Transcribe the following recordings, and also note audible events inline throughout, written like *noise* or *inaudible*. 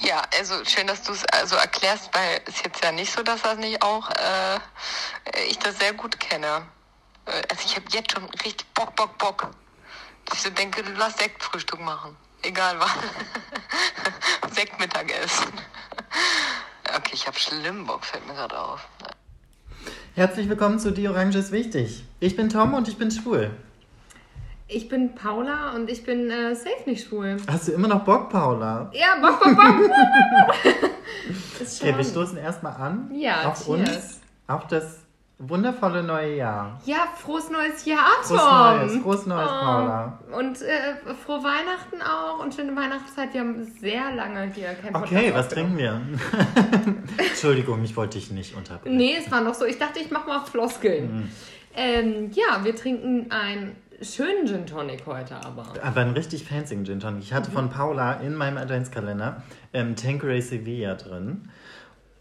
Ja, also schön, dass du es also erklärst, weil es jetzt ja nicht so, dass das nicht auch äh, ich das sehr gut kenne. Äh, Also ich habe jetzt schon richtig Bock, Bock, Bock. Ich so denke, lass Sektfrühstück machen. Egal was. *laughs* Sektmittagessen. *laughs* Okay, ich habe schlimm Bock, fällt mir gerade auf. Herzlich willkommen zu Die Orange ist wichtig. Ich bin Tom und ich bin schwul. Ich bin Paula und ich bin äh, safe nicht schwul. Hast du immer noch Bock, Paula? Ja, bock, bock, bock. *laughs* Ist Okay, wir stoßen erstmal an Ja, auf cheers. uns, auf das wundervolle neue Jahr. Ja, frohes neues Jahr, Tom. Frohes Neues, frohes Neues, Oh. Paula. Und äh, frohe Weihnachten auch und schöne Weihnachtszeit. Wir haben sehr lange hier kein Podcast Okay, was trinken wir? *laughs* Entschuldigung, ich wollte dich nicht unterbrechen. Nee, es war noch so. Ich dachte, ich mache mal Floskeln. Mhm. Ähm, ja, wir trinken einen schönen Gin Tonic heute aber. Aber einen richtig fancy Gin Tonic. Ich hatte von Paula in meinem Adventskalender ähm, Tanqueray Sevilla drin.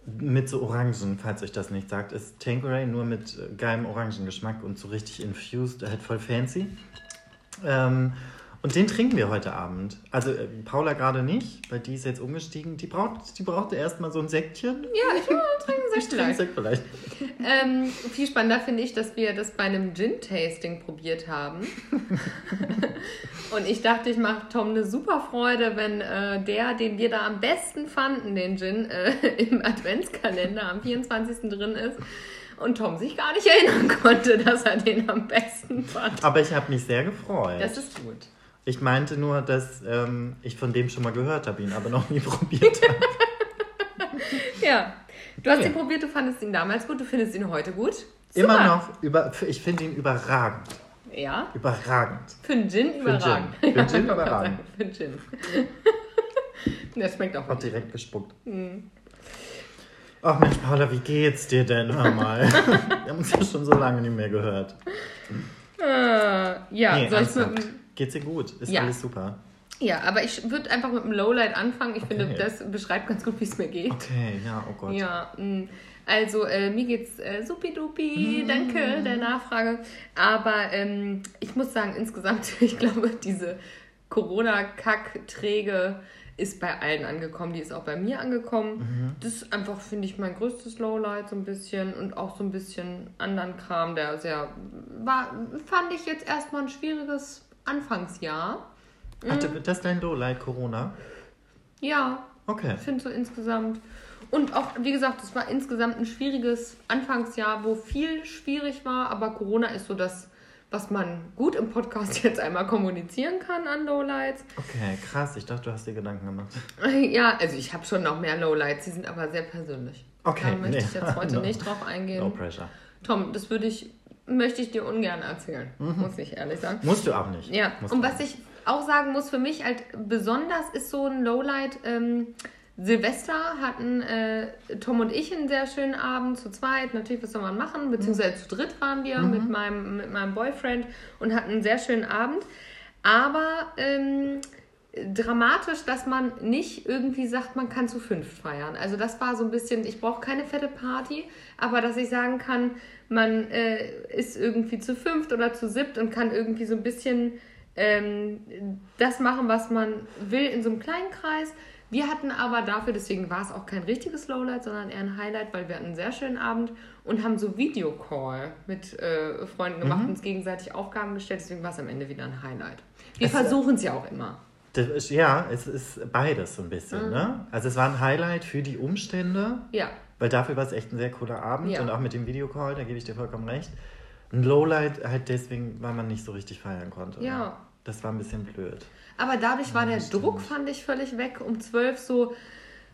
Mit so Orangen, falls euch das nicht sagt. Ist Tanqueray nur mit äh, geilem Orangengeschmack und so richtig infused, halt voll fancy. Ähm, und den trinken wir heute Abend. Also äh, Paula gerade nicht, weil die ist jetzt umgestiegen. Die braucht, die brauchte erstmal so ein Säckchen. Ja, ich will trinken sehr Ich trinke stark. Sekt vielleicht. Ähm, viel spannender finde ich, dass wir das bei einem Gin-Tasting probiert haben. *laughs* Und ich dachte, ich mache Tom eine super Freude, wenn äh, der, den wir da am besten fanden, den Gin, äh, im Adventskalender am 24. drin ist. Und Tom sich gar nicht erinnern konnte, dass er den am besten fand. Aber ich habe mich sehr gefreut. Das ist gut. Ich meinte nur, dass ähm, ich von dem schon mal gehört habe, ihn aber noch nie *laughs* probiert habe. *laughs* Ja. Du hast Ja. ihn probiert, du fandest ihn damals gut, du findest ihn heute gut. Immer Super. noch, über, ich finde ihn überragend. Ja. Überragend. Für einen Gin überragend. Für einen Gin überragend. Für einen Gin. *laughs* Der schmeckt auch Auch wirklich. direkt gespuckt. Mhm. Ach Mensch, Paula, wie geht's dir denn? Hör mal. Wir haben uns ja schon so lange nicht mehr gehört. Äh, ja, nee, soll ich mit Geht's dir gut? Ist Ja. alles super? ja, aber ich würde einfach mit dem Lowlight anfangen. Ich finde, Okay. das beschreibt ganz gut, wie es mir geht. Okay, ja, oh Gott. Ja, mh. also äh, mir geht's äh, supidupi, danke der Nachfrage. Aber ähm, ich muss sagen, insgesamt, *laughs* ich glaube, diese Corona-Kack-Träge ist bei allen angekommen. Die ist auch bei mir angekommen. Mhm. Das ist einfach, finde ich, mein größtes Lowlight so ein bisschen und auch so ein bisschen anderen Kram, der sehr war, fand ich jetzt erstmal ein schwieriges Anfangsjahr. Ach, das ist dein Lowlight Corona? Ja, Okay. Ich finde so insgesamt. Und auch, wie gesagt, es war insgesamt ein schwieriges Anfangsjahr, wo viel schwierig war, aber Corona ist so das, was man gut im Podcast *laughs* jetzt einmal kommunizieren kann an Lowlights. Okay, krass. Ich dachte, du hast dir Gedanken gemacht. *laughs* Ja, also ich habe schon noch mehr Lowlights, die sind aber sehr persönlich. Okay, Da möchte nee. ich jetzt heute No. *laughs* nicht drauf eingehen. No pressure. Tom, das würde ich, möchte ich dir ungern erzählen, Mhm. muss ich ehrlich sagen. Musst du auch nicht. Ja, Musst und was ich auch sagen muss, für mich halt besonders ist so ein Lowlight. Ähm, Silvester hatten äh, Tom und ich einen sehr schönen Abend zu zweit. Natürlich, was soll man machen? Beziehungsweise zu dritt waren wir mit, meinem, mit meinem Boyfriend und hatten einen sehr schönen Abend. Aber ähm, dramatisch, dass man nicht irgendwie sagt, man kann zu fünf feiern. Also das war so ein bisschen, ich brauche keine fette Party, aber dass ich sagen kann, man äh, ist irgendwie zu fünft oder zu siebt und kann irgendwie so ein bisschen ähm, das machen, was man will in so einem kleinen Kreis. Wir hatten aber dafür, deswegen war es auch kein richtiges Lowlight, sondern eher ein Highlight, weil wir hatten einen sehr schönen Abend und haben so Videocall mit äh, Freunden gemacht, uns gegenseitig Aufgaben gestellt, deswegen war es am Ende wieder ein Highlight. Wir versuchen es ja auch immer. Ist, ja, es ist beides so ein bisschen. Mhm. Ne? Also es war ein Highlight für die Umstände, Ja, weil dafür war es echt ein sehr cooler Abend Ja. und auch mit dem Videocall, da gebe ich dir vollkommen recht. Ein Lowlight halt deswegen, weil man nicht so richtig feiern konnte. Ja. Ne? Das war ein bisschen blöd. aber dadurch war der Druck, fand ich, völlig weg. Um zwölf so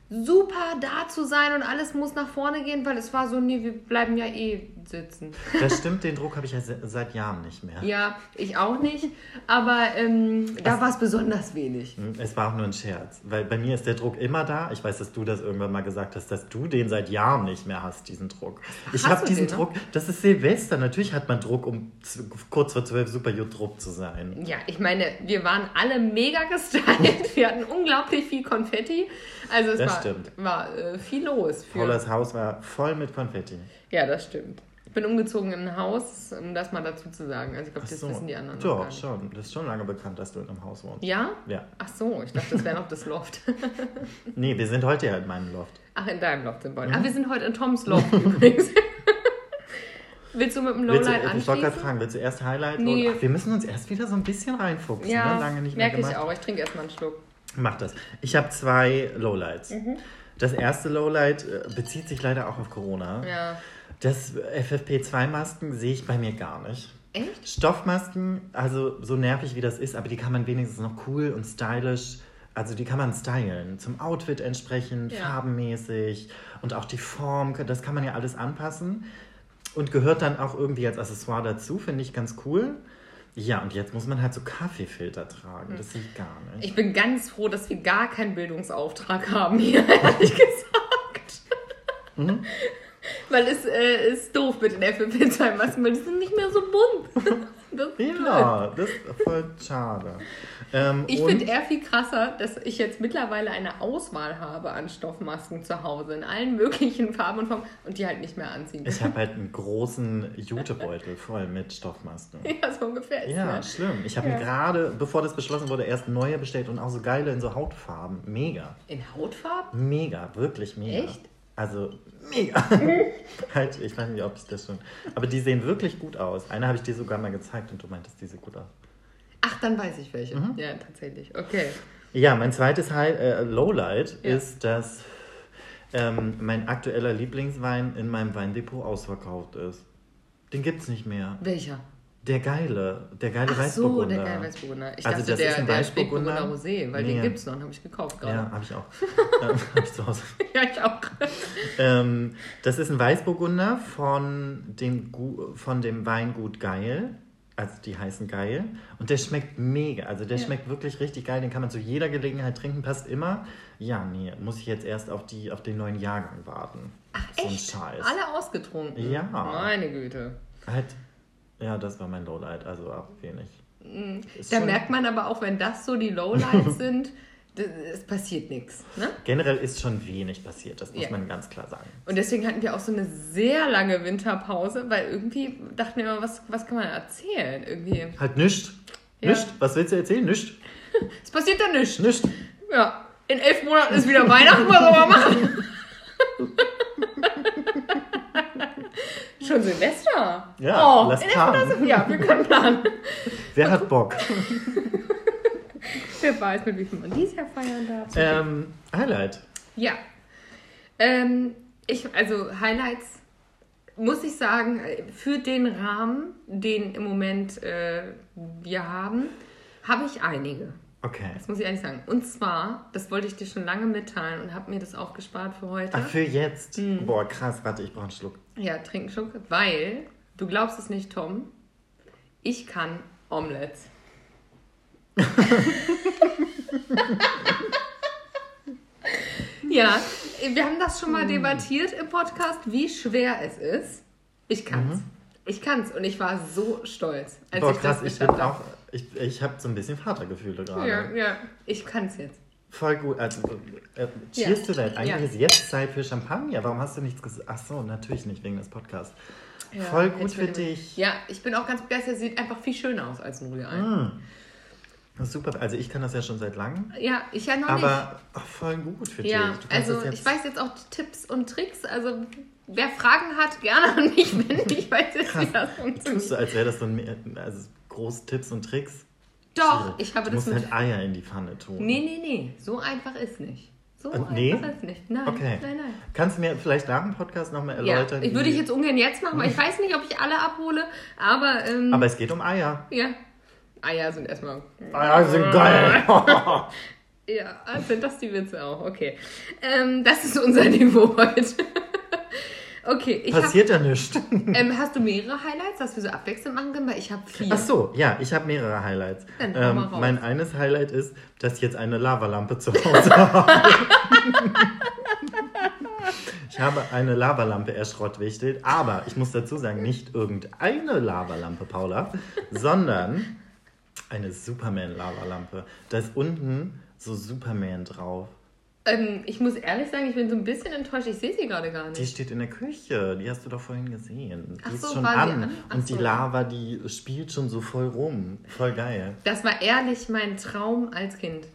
super da zu sein und alles muss nach vorne gehen, weil es war so, nee, wir bleiben ja eh sitzen. Das stimmt, den Druck habe ich ja se- seit Jahren nicht mehr. Ja, ich auch nicht, aber ähm, da war es besonders wenig. Hm, Es war auch nur ein Scherz, weil bei mir ist der Druck immer da. Ich weiß, dass du das irgendwann mal gesagt hast, dass du den seit Jahren nicht mehr hast, diesen Druck. Ich habe diesen den noch? Druck, das ist Silvester. Natürlich hat man Druck, um kurz vor zwölf super Druck zu sein. Ja, ich meine, wir waren alle mega gestylt. *laughs* Wir hatten unglaublich viel Konfetti. Also es Das war, stimmt. war äh, viel los. Für, Paulas Haus war voll mit Konfetti. ja, das stimmt. bin umgezogen in ein Haus, um das mal dazu zu sagen. Also ich glaube, das so. wissen die anderen Doch, schon. Das ist schon lange bekannt, dass du in einem Haus wohnst. Ja? Ja. Ach so, ich dachte, das wäre noch das Loft. *laughs* Nee, wir sind heute ja in meinem Loft. Ach, in deinem Loft sind wir. Mhm. Ach, wir sind heute in Toms Loft übrigens. *laughs* Willst du mit dem Willst du, Lowlight ich wollte gerade anschließen? fragen, willst du erst Highlight? Nee. Ach, wir müssen uns erst wieder so ein bisschen reinfuchsen. Ja, ne? Lange nicht merke ich auch. Ich trinke erstmal einen Schluck. Mach das. Ich habe zwei Lowlights. Mhm. Das erste Lowlight äh, bezieht sich leider auch auf Corona. Ja. Das FFP2-Masken sehe ich bei mir gar nicht. Echt? Stoffmasken, also so nervig wie das ist, aber die kann man wenigstens noch cool und stylisch, also die kann man stylen, zum Outfit entsprechend, Ja. farbenmäßig und auch die Form, das kann man ja alles anpassen und gehört dann auch irgendwie als Accessoire dazu, finde ich ganz cool. Ja, und jetzt muss man halt so Kaffeefilter tragen, das sehe ich gar nicht. Ich bin ganz froh, dass wir gar keinen Bildungsauftrag haben hier, *laughs* ehrlich gesagt. Mhm. Weil es äh, ist doof mit den FFP2-Masken, weil die sind nicht mehr so bunt. Das ist blöd. ja, das ist voll schade. Ähm, Ich finde eher viel krasser, dass ich jetzt mittlerweile eine Auswahl habe an Stoffmasken zu Hause in allen möglichen Farben und Formen und die halt nicht mehr anziehen. Ich habe halt einen großen *laughs* Jutebeutel voll mit Stoffmasken. *laughs* ja, so ungefähr ist Ja, es. schlimm. Ich habe Ja. mir gerade, bevor das beschlossen wurde, erst neue bestellt und auch so geile in so Hautfarben. Mega. In Hautfarben? Mega, wirklich mega. Echt? Also, mega. *laughs* halt, ich weiß nicht, ob ich das schon. Aber die sehen wirklich gut aus. Eine habe ich dir sogar mal gezeigt und du meintest, die sieht gut aus. Ach, dann weiß ich welche. Mhm. Ja, tatsächlich. Okay. Ja, mein zweites High, äh, Lowlight Ja. ist, dass ähm, mein aktueller Lieblingswein in meinem Weindepot ausverkauft ist. Den gibt's nicht mehr. Welcher? Der geile, der geile Ach so, Weißburgunder. der geile Weißburgunder. Ich Also dachte, das der, ist ein der? Spätburgunder Rosé, weil Nee. den gibt's noch, den habe ich gekauft gerade. Ja, habe ich auch. ähm, hab ich zu Hause. *laughs* Ja, ich auch. Ähm, das ist ein Weißburgunder von dem, von dem Weingut Geil. Also die heißen Geil. Und der schmeckt mega. Also der Ja. schmeckt wirklich richtig geil. Den kann man zu jeder Gelegenheit trinken. Passt immer. Ja, nee, muss ich jetzt erst auf, die, auf den neuen Jahrgang warten. Ach, so echt? Scheiß. Alle ausgetrunken? Ja. Meine Güte. Halt, ja, das war mein Lowlight. Also auch wenig. Ist Da merkt man aber auch, wenn das so die Lowlights *laughs* sind, es passiert nichts. Ne? Generell ist schon wenig passiert. Das muss Ja. man ganz klar sagen. Und deswegen hatten wir auch so eine sehr lange Winterpause, weil irgendwie dachten wir immer, was, was kann man erzählen? Irgendwie. Halt nischt. Ja. Nischt. Was willst du erzählen? Nischt. *laughs* Es passiert da nichts. Nischt. Ja. In elf Monaten ist wieder Weihnachten, was soll man machen? *laughs* Schon Silvester? Ja, oh, lass planen. Ja, wir können planen. *laughs* Wer hat Bock? *laughs* Wer weiß, mit wie viel man dieses Jahr feiern darf. ähm, Highlight. Ja. Ähm, ich, also Highlights, muss ich sagen, für den Rahmen, den im Moment äh, wir haben, habe ich einige. Okay. Das muss ich ehrlich sagen. Und zwar, das wollte ich dir schon lange mitteilen und habe mir das aufgespart für heute. Ach, für jetzt? Hm. Boah, krass. Warte, ich brauche einen Schluck. Ja, trink einen Schluck, weil, du glaubst es nicht, Tom, ich kann Omelettes. *laughs* ja, wir haben das schon mal debattiert im Podcast, wie schwer es ist. Ich kann's. Ich kann's und ich war so stolz, als Mhm. Boah, ich krass. das geschafft auch. habe. Ich, ich habe so ein bisschen Vatergefühle gerade. Ja, ja, ich kann's jetzt. Voll gut. Also, äh, cheers Ja. to that. Eigentlich Ja. ist jetzt Zeit für Champagner. Warum hast du nichts gesagt? Ach so, natürlich nicht wegen des Podcasts. Ja, Voll gut für dich. Ja, ich bin auch ganz begeistert. Sieht einfach viel schöner aus als ein Rührei. Mm. Super. Also ich kann das ja schon seit langem. Ja, ich ja noch nicht. Aber ach, voll gut für Ja, dich. Kannst also ich weiß jetzt auch Tipps und Tricks. Also wer Fragen hat, gerne an mich wenden. Ich weiß jetzt, wie das Tust funktioniert. du, als wäre das so ein, also große Tipps und Tricks. Doch, Schwierig. ich habe du das musst mit... halt Eier in die Pfanne tun. Nee, nee, nee. So einfach ist nicht. So Äh, einfach nee? ist nicht. Nein, Okay. nein, nein. Kannst du mir vielleicht nach dem Podcast nochmal Ja, erläutern? ich würde ich jetzt ungern jetzt machen, weil ich weiß nicht, ob ich alle abhole. Aber, ähm, Aber es geht um Eier. ja. Eier sind erstmal... Eier sind geil. *laughs* Ja, sind das die Witze auch? Okay. Ähm, das ist unser *laughs* Niveau heute. Okay, ich hab, Passiert ja nichts. *laughs* ähm, Hast du mehrere Highlights, dass wir so abwechselnd machen können? Weil ich habe vier. Ach so, ja, ich habe mehrere Highlights. Dann Ähm, raus. mein eines Highlight ist, dass ich jetzt eine Lavalampe zu Hause *laughs* habe. *laughs* ich habe eine Lavalampe erschrottwichtelt, aber ich muss dazu sagen, nicht irgendeine Lavalampe, Paula, sondern eine Superman-Lavalampe. Da ist unten so Superman drauf. Ähm, ich muss ehrlich sagen, ich bin so ein bisschen enttäuscht. Ich sehe sie gerade gar nicht. Die steht in der Küche, die hast du doch vorhin gesehen. Die Ach ist so, schon war sie an. an? Und so. die Lava, die spielt schon so voll rum. Voll geil. Das war ehrlich mein Traum als Kind.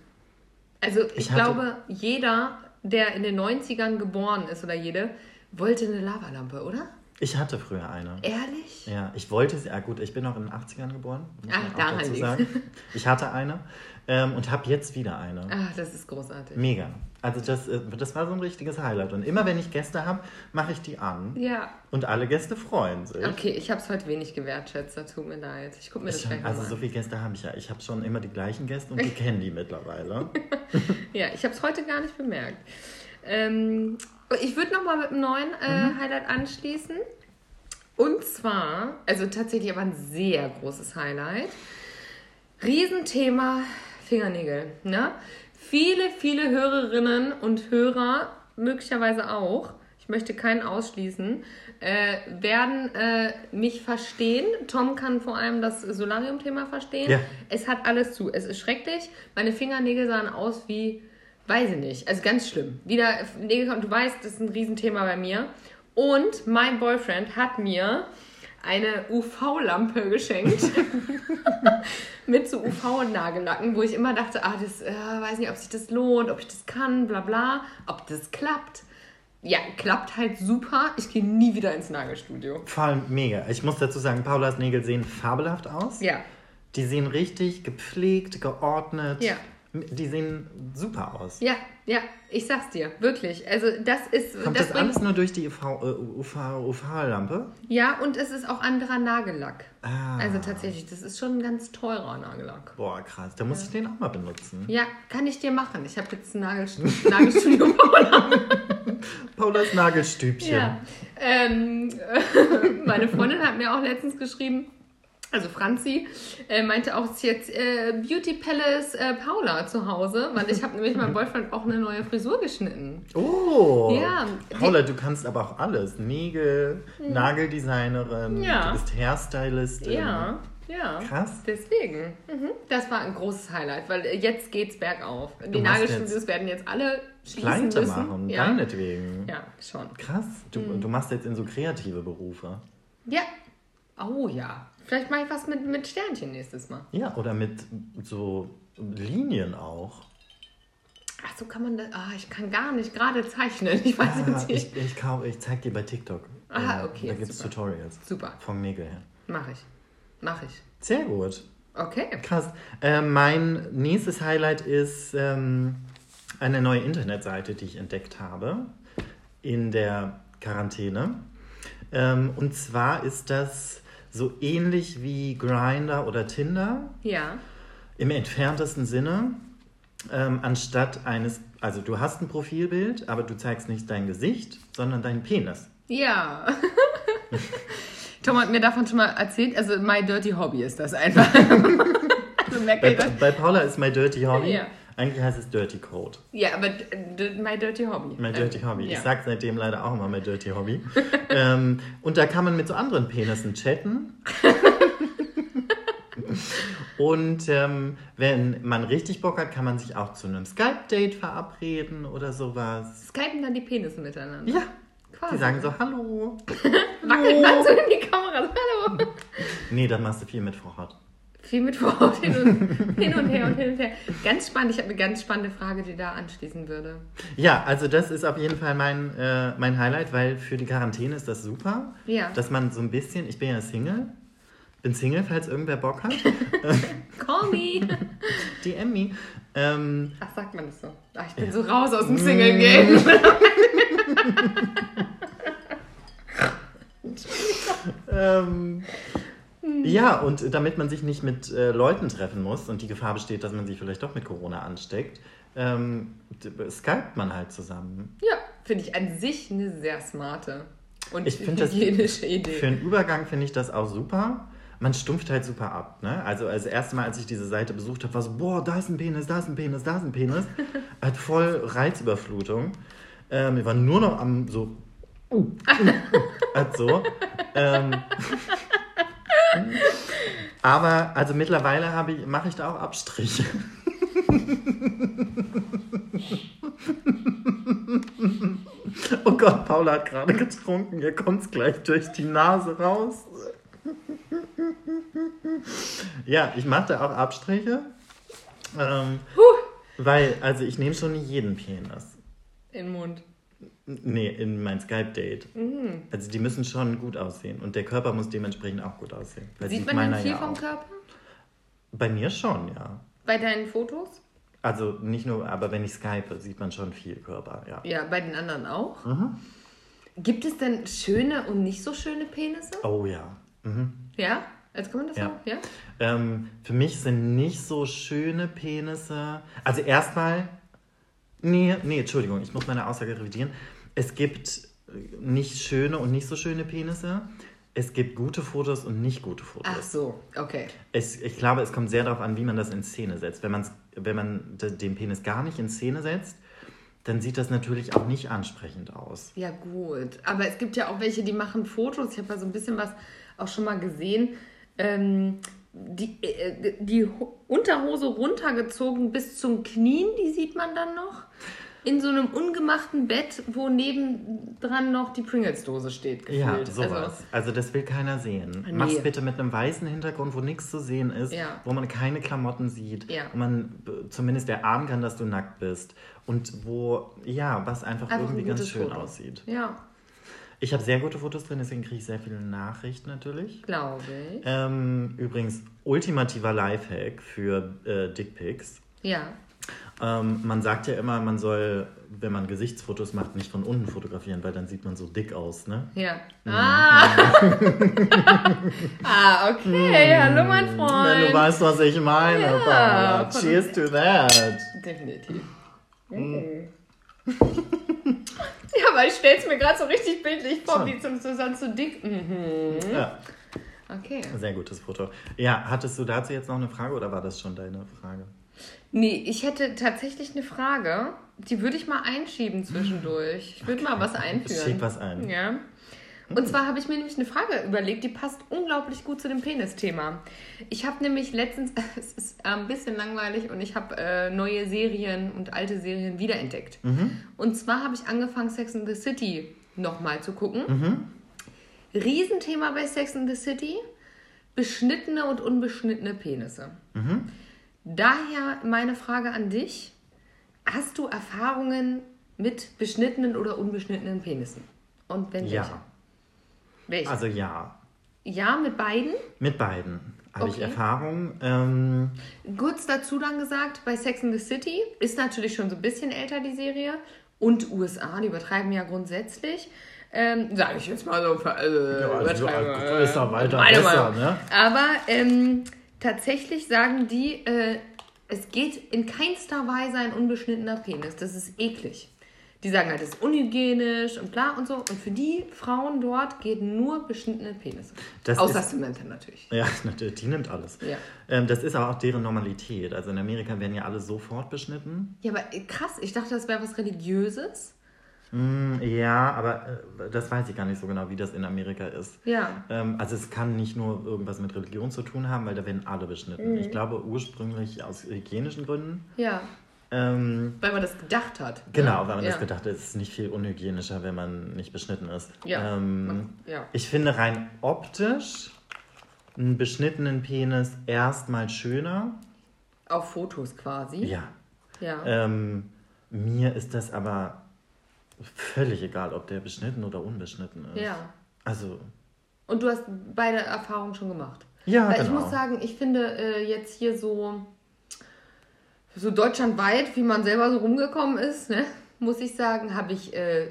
Also ich, Ich glaube, jeder, der in den 90ern geboren ist oder jede, wollte eine Lavalampe, oder? Ich hatte früher eine. Ehrlich? Ja, ich wollte sie. Ah, gut, ich bin auch in den 80ern geboren. Muss Ah, daran dazu sagen. Ich hatte eine ähm, und habe jetzt wieder eine. Ah, das ist großartig. Mega. Also das, äh, das war so ein richtiges Highlight. Und immer wenn ich Gäste habe, mache ich die an. Ja. Und alle Gäste freuen sich. Okay, ich habe es heute wenig gewertschätzt, tut mir leid. Ich gucke mir das Ich, gleich also mal so an. viele Gäste habe ich ja. Ich habe schon immer die gleichen Gäste und die *laughs* kennen die mittlerweile. Ja, ich habe es heute gar nicht bemerkt. Ähm, ich würde nochmal mit einem neuen äh, Mhm. Highlight anschließen. Und zwar, also tatsächlich aber ein sehr großes Highlight. Riesenthema Fingernägel. Ne? Viele, viele Hörerinnen und Hörer, möglicherweise auch, ich möchte keinen ausschließen, äh, werden äh, mich verstehen. Tom kann vor allem das Solarium-Thema verstehen. Ja. Es hat alles zu. Es ist schrecklich. Meine Fingernägel sahen aus wie, weiß ich nicht, also ganz schlimm. Wieder Nägel, und du weißt, das ist ein Riesenthema bei mir. Und mein Boyfriend hat mir eine UV-Lampe geschenkt *laughs* mit so UV-Nagellacken, wo ich immer dachte, ah, das äh, weiß nicht, ob sich das lohnt, ob ich das kann, bla bla, ob das klappt. Ja, klappt halt super. Ich gehe nie wieder ins Nagelstudio. Vor allem mega. Ich muss dazu sagen, Paulas Nägel sehen fabelhaft aus. Ja, Die sehen richtig gepflegt, geordnet. Ja. Die sehen super aus. ja, ja, ich sag's dir, wirklich. Also das ist, Kommt das das, alles nur durch die äh, UV, UV-Lampe? ja, und es ist auch anderer Nagellack. Ah. Also tatsächlich, das ist schon ein ganz teurer Nagellack. Boah, krass. Da muss ich den auch mal benutzen. Ja, kann ich dir machen. Ich habe jetzt ein *laughs* Nagelstudio, Nagelstudio *laughs* Paulas Nagelstübchen. Ja. Ähm, *laughs* meine Freundin hat mir auch letztens geschrieben, also Franzi, äh, meinte auch, ist jetzt äh, Beauty Palace äh, Paula zu Hause, weil ich habe nämlich meinem Boyfriend auch eine neue Frisur geschnitten. Oh. Ja. Paula, du kannst aber auch alles. Nägel, Nageldesignerin, Hm. Ja. du bist Hairstylistin. Ja, ja. Krass. Deswegen. Mhm. Das war ein großes Highlight, weil äh, jetzt geht's bergauf. Die Du machst Nagelstudios werden jetzt alle schließen müssen. machen, ja. deinetwegen. ja, schon. Krass. Du, Hm. du machst jetzt in so kreative Berufe. Ja. Oh ja. Vielleicht mache ich was mit, mit Sternchen nächstes Mal. Ja, oder mit so Linien auch. Ach, so kann man das. Ah, ich kann gar nicht gerade zeichnen. Ich weiß Ah, jetzt nicht. ich, ich, kau- ich zeig dir bei TikTok. Ah, Äh, okay, Da gibt es. Tutorials. Super. Vom Nägel her. Mache ich. Mache ich. Sehr gut. Okay. Krass. Äh, mein nächstes Highlight ist ähm, eine neue Internetseite, die ich entdeckt habe in der Quarantäne. Ähm, und zwar ist das so ähnlich wie Grinder oder Tinder Ja. im entferntesten Sinne. Ähm, anstatt eines, also du hast ein Profilbild, aber du zeigst nicht dein Gesicht, sondern deinen Penis. Ja. *laughs* Tom hat mir davon schon mal erzählt. Also, My Dirty Hobby ist das einfach. *laughs* also, Bei, bei Paula ist My Dirty Hobby. Ja. Eigentlich heißt es Dirty Code. Ja, aber d- My Dirty Hobby. My Dirty Ähm, Hobby. Ja. Ich sag seitdem leider auch immer My Dirty Hobby. *laughs* ähm, und da kann man mit so anderen Penissen chatten. *laughs* und ähm, wenn man richtig Bock hat, kann man sich auch zu einem Skype-Date verabreden oder sowas. Skypen dann die Penisse miteinander. Ja, Quasi. die sagen so Hallo. *laughs* Wackelt man so in die Kamera. Hallo. Nee, da machst du viel mit Frau Hott. Viel mit Frau hin und, hin und her und hin und her. Ganz spannend. Ich habe eine ganz spannende Frage, die da anschließen würde. Ja, also das ist auf jeden Fall mein, äh, mein Highlight, weil für die Quarantäne ist das super. Ja. Dass man so ein bisschen, ich bin ja Single, bin Single, falls irgendwer Bock hat. *laughs* Call me. Die Emmy. Ähm, Ach, sagt man das so? Ach, ich bin so raus aus dem Single-Game. *laughs* *laughs* ähm, Hm. ja, und damit man sich nicht mit äh, Leuten treffen muss und die Gefahr besteht, dass man sich vielleicht doch mit Corona ansteckt, ähm, skypt man halt zusammen. Ja, finde ich an sich eine sehr smarte und Ich finde das hygienische Idee. Für einen Übergang finde ich das auch super. Man stumpft halt super ab. Ne? Also als erste Mal, als ich diese Seite besucht habe, war so, boah, da ist ein Penis, da ist ein Penis, da ist ein Penis. halt voll Reizüberflutung. Ähm, wir waren nur noch am so, uh, uh, uh, halt so. Ähm, aber also mittlerweile habe ich, mache ich da auch Abstriche. oh Gott, Paula hat gerade getrunken. Ihr kommt gleich durch die Nase raus. ja, ich mache da auch Abstriche. Ähm, weil, also ich nehme schon nicht jeden Penis. In den Mund. Nee, in mein Skype-Date. Mhm. Also die müssen schon gut aussehen. Und der Körper muss dementsprechend auch gut aussehen. Weil Sieht man denn viel ja vom auch. Körper? Bei mir schon, ja. Bei deinen Fotos? Also nicht nur, aber wenn ich skype, sieht man schon viel Körper, ja. Ja, bei den anderen auch. Mhm. Gibt es denn schöne und nicht so schöne Penisse? Oh ja. Mhm. Ja? Als kann man das Ja. sagen? Ja? Ähm, für mich sind nicht so schöne Penisse. Also erstmal. Nee, nee, Entschuldigung, ich muss meine Aussage revidieren. Es gibt nicht schöne und nicht so schöne Penisse. Es gibt gute Fotos und nicht gute Fotos. Ach so, okay. Es, ich glaube, es kommt sehr darauf an, wie man das in Szene setzt. Wenn, man's, wenn man den Penis gar nicht in Szene setzt, dann sieht das natürlich auch nicht ansprechend aus. Ja, gut. Aber es gibt ja auch welche, die machen Fotos. Ich habe ja so ein bisschen was auch schon mal gesehen. Ähm, die, äh, die Ho- Unterhose runtergezogen bis zum Knien, die sieht man dann noch. In so einem ungemachten Bett, wo nebendran noch die Pringles-Dose steht. Ja, gefühlt. sowas. Also, Also, das will keiner sehen. Nee. Mach's bitte mit einem weißen Hintergrund, wo nichts zu sehen ist, Ja. wo man keine Klamotten sieht, Ja. wo man b- zumindest erahnen kann, dass du nackt bist und wo, ja, was einfach, Einfach ein irgendwie ganz gutes schön Foto. aussieht. ja, Ich habe sehr gute Fotos drin, deswegen kriege ich sehr viele Nachrichten natürlich. glaube ich. Ähm, übrigens, ultimativer Lifehack für äh, Dickpics. Ja. Ähm, man sagt ja immer, man soll, wenn man Gesichtsfotos macht, nicht von unten fotografieren, weil dann sieht man so dick aus, ne? Ja. Ah. *laughs* ah, okay. Hallo, mein Wenn du Freund. weißt, was ich meine, Ja, Cheers to that. Definitiv. Mhm. *laughs* ja, aber ich stelle es mir gerade so richtig bildlich vor, Schon. wie zum Susanne zu dick. Mhm. Ja, Okay. sehr gutes Foto. Ja, hattest du dazu jetzt noch eine Frage oder war das schon deine Frage? Nee, ich hätte tatsächlich eine Frage. Die würde ich mal einschieben zwischendurch. Ich würde mal was einführen. Schieb was ein. Ja. Und zwar habe ich mir nämlich eine Frage überlegt, die passt unglaublich gut zu dem Penis-Thema. Ich habe nämlich letztens, *laughs* es ist ein bisschen langweilig und ich habe äh, neue Serien und alte Serien wiederentdeckt. Und zwar habe ich angefangen, Sex in the City nochmal zu gucken. Riesenthema bei Sex in the City, beschnittene und unbeschnittene Penisse. Daher meine Frage an dich. Hast du Erfahrungen mit beschnittenen oder unbeschnittenen Penissen? Und wenn welche? Ja, Welche? also ja. ja, mit beiden. Mit beiden habe ich Okay. Erfahrung. Ähm, Kurz dazu dann gesagt, bei Sex in the City ist natürlich schon so ein bisschen älter die Serie. Und USA, die übertreiben ja grundsätzlich. Ähm, Sage ich jetzt mal so. Äh, also, übertreiben, äh, ist weiter besser, ne? Aber ähm, tatsächlich sagen die, äh, es geht in keinster Weise ein unbeschnittener Penis. Das ist eklig. Die sagen halt, das ist unhygienisch und bla und so. Und für die Frauen dort geht nur beschnittene Penisse. Das Außer ist- Samantha natürlich. Ja, *laughs* natürlich, die nimmt alles. Ja. Ähm, das ist aber auch deren Normalität. Also in Amerika werden ja alle sofort beschnitten. Ja, aber äh, krass, ich dachte, das wäre was Religiöses. Mm, ja, aber äh, das weiß ich gar nicht so genau, wie das in Amerika ist. Ja. Ähm, also es kann nicht nur irgendwas mit Religion zu tun haben, weil da werden alle beschnitten. Mhm. Ich glaube ursprünglich aus hygienischen Gründen. Ja, Ähm, weil man das gedacht hat. genau, weil man ja. das gedacht hat, es ist nicht viel unhygienischer, wenn man nicht beschnitten ist. Ja. Ähm, Man- ja. Ich finde rein optisch einen beschnittenen Penis erstmal schöner. Auf Fotos quasi. Ja. Ja. Ähm, mir ist das aber völlig egal, ob der beschnitten oder unbeschnitten ist. ja. Also, Und du hast beide Erfahrungen schon gemacht. ja, Weil genau. ich muss sagen, ich finde äh, jetzt hier so, so deutschlandweit, wie man selber so rumgekommen ist, ne, *laughs* muss ich sagen, habe ich, äh,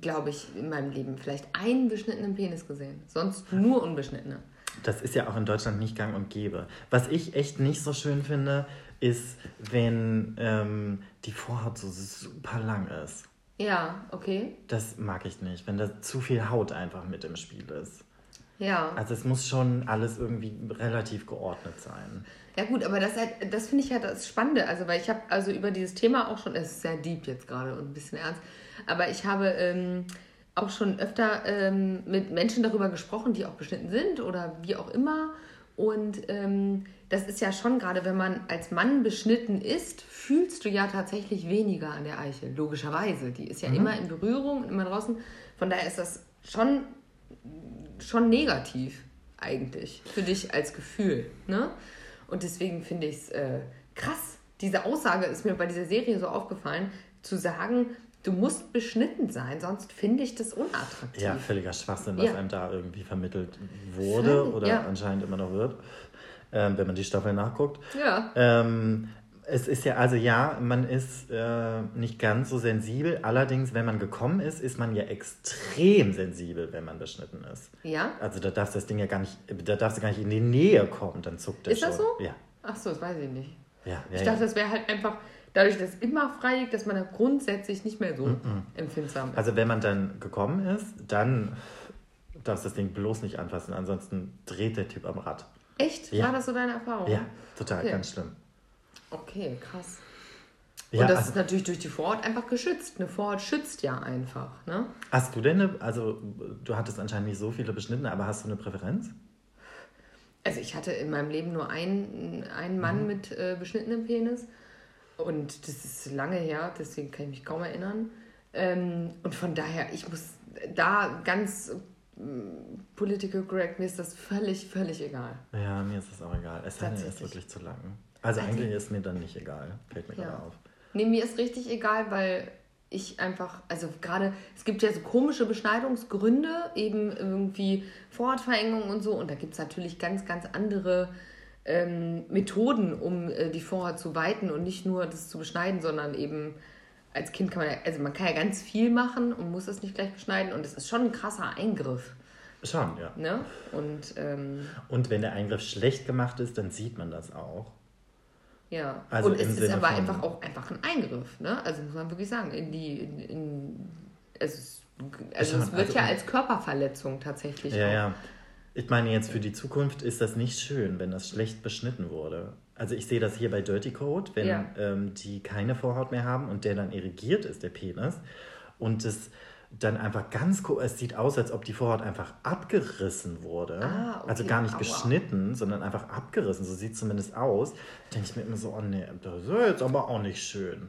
glaube ich, in meinem Leben vielleicht einen beschnittenen Penis gesehen. Sonst nur unbeschnittene. Das ist ja auch in Deutschland nicht gang und gäbe. Was ich echt nicht so schön finde, ist, wenn ähm, die Vorhaut so super lang ist. Ja, okay. Das mag ich nicht, wenn da zu viel Haut einfach mit im Spiel ist. Ja. Also es muss schon alles irgendwie relativ geordnet sein. Ja gut, aber das, halt, das finde ich halt das Spannende. Also, weil ich habe also über dieses Thema auch schon, es ist sehr deep jetzt gerade und ein bisschen ernst, aber ich habe ähm, auch schon öfter ähm, mit Menschen darüber gesprochen, die auch beschnitten sind oder wie auch immer. Und ähm, das ist ja schon gerade, wenn man als Mann beschnitten ist, fühlst du ja tatsächlich weniger an der Eichel, logischerweise. Die ist ja immer in Berührung, immer draußen. Von daher ist das schon, schon negativ eigentlich für dich als Gefühl. Ne? Und deswegen finde ich es äh, krass. Diese Aussage ist mir bei dieser Serie so aufgefallen, zu sagen, du musst beschnitten sein, sonst finde ich das unattraktiv. Ja, völliger Schwachsinn, was Ja. einem da irgendwie vermittelt wurde Völlig, oder ja. anscheinend immer noch wird, ähm, wenn man die Staffel nachguckt. Ja. Ähm, es ist ja, also ja, man ist äh, nicht ganz so sensibel. Allerdings, wenn man gekommen ist, ist man ja extrem sensibel, wenn man beschnitten ist. Ja? Also da darfst du das Ding ja gar nicht, da darfst du gar nicht in die Nähe kommen, dann zuckt der Ist das schon. so? Ja. Ach so, das weiß ich nicht. Ja, ja, Ich ja. dachte, das wäre halt einfach, dadurch, dass es immer frei liegt, dass man da grundsätzlich nicht mehr so empfindsam ist. Also wenn man dann gekommen ist, dann darfst du das Ding bloß nicht anfassen, ansonsten dreht der Typ am Rad. Echt? Ja. War das so deine Erfahrung? Ja, total, Okay. ganz schlimm. Okay, krass. Ja, Und das also, ist natürlich durch die Vorhaut einfach geschützt. Eine Vorhaut schützt ja einfach. Ne? hast du denn eine, also du hattest anscheinend nicht so viele Beschnittene, aber hast du eine Präferenz? Also ich hatte in meinem Leben nur einen, einen Mann mit äh, beschnittenem Penis. Und das ist lange her, deswegen kann ich mich kaum erinnern. Ähm, und von daher, ich muss da ganz political correct, mir ist das völlig, völlig egal. Ja, mir ist das auch egal. Es sei denn, ist wirklich zu lang. Also eigentlich ist mir dann nicht egal, fällt mir Ja. gerade auf. Nee, mir ist richtig egal, weil ich einfach, also gerade, es gibt ja so komische Beschneidungsgründe, eben irgendwie Vorhautverengung und so. Und da gibt es natürlich ganz, ganz andere ähm, Methoden, um äh, die Vorhaut zu weiten und nicht nur das zu beschneiden, sondern eben als Kind kann man ja, also man kann ja ganz viel machen und muss es nicht gleich beschneiden. Und es ist schon ein krasser Eingriff. Schon, ja. Ne? Und ähm, Und wenn der Eingriff schlecht gemacht ist, dann sieht man das auch. Ja, Also und es ist Sinne aber von- einfach auch einfach ein Eingriff, ne? Also muss man wirklich sagen, in die, in, in es, ist, also Schon, es wird also- ja als Körperverletzung tatsächlich. Ja, auch. ja. Ich meine jetzt für die Zukunft ist das nicht schön, wenn das schlecht beschnitten wurde. Also ich sehe das hier bei Dirty Code, wenn Ja. ähm, die keine Vorhaut mehr haben und der dann irrigiert ist, der Penis, und es dann einfach ganz, ko- es sieht aus, als ob die Vorhaut einfach abgerissen wurde. Ah, okay. Also gar nicht Aua. geschnitten, sondern einfach abgerissen. So sieht es zumindest aus. denke ich mir immer so, oh nee, das ist jetzt aber auch nicht schön.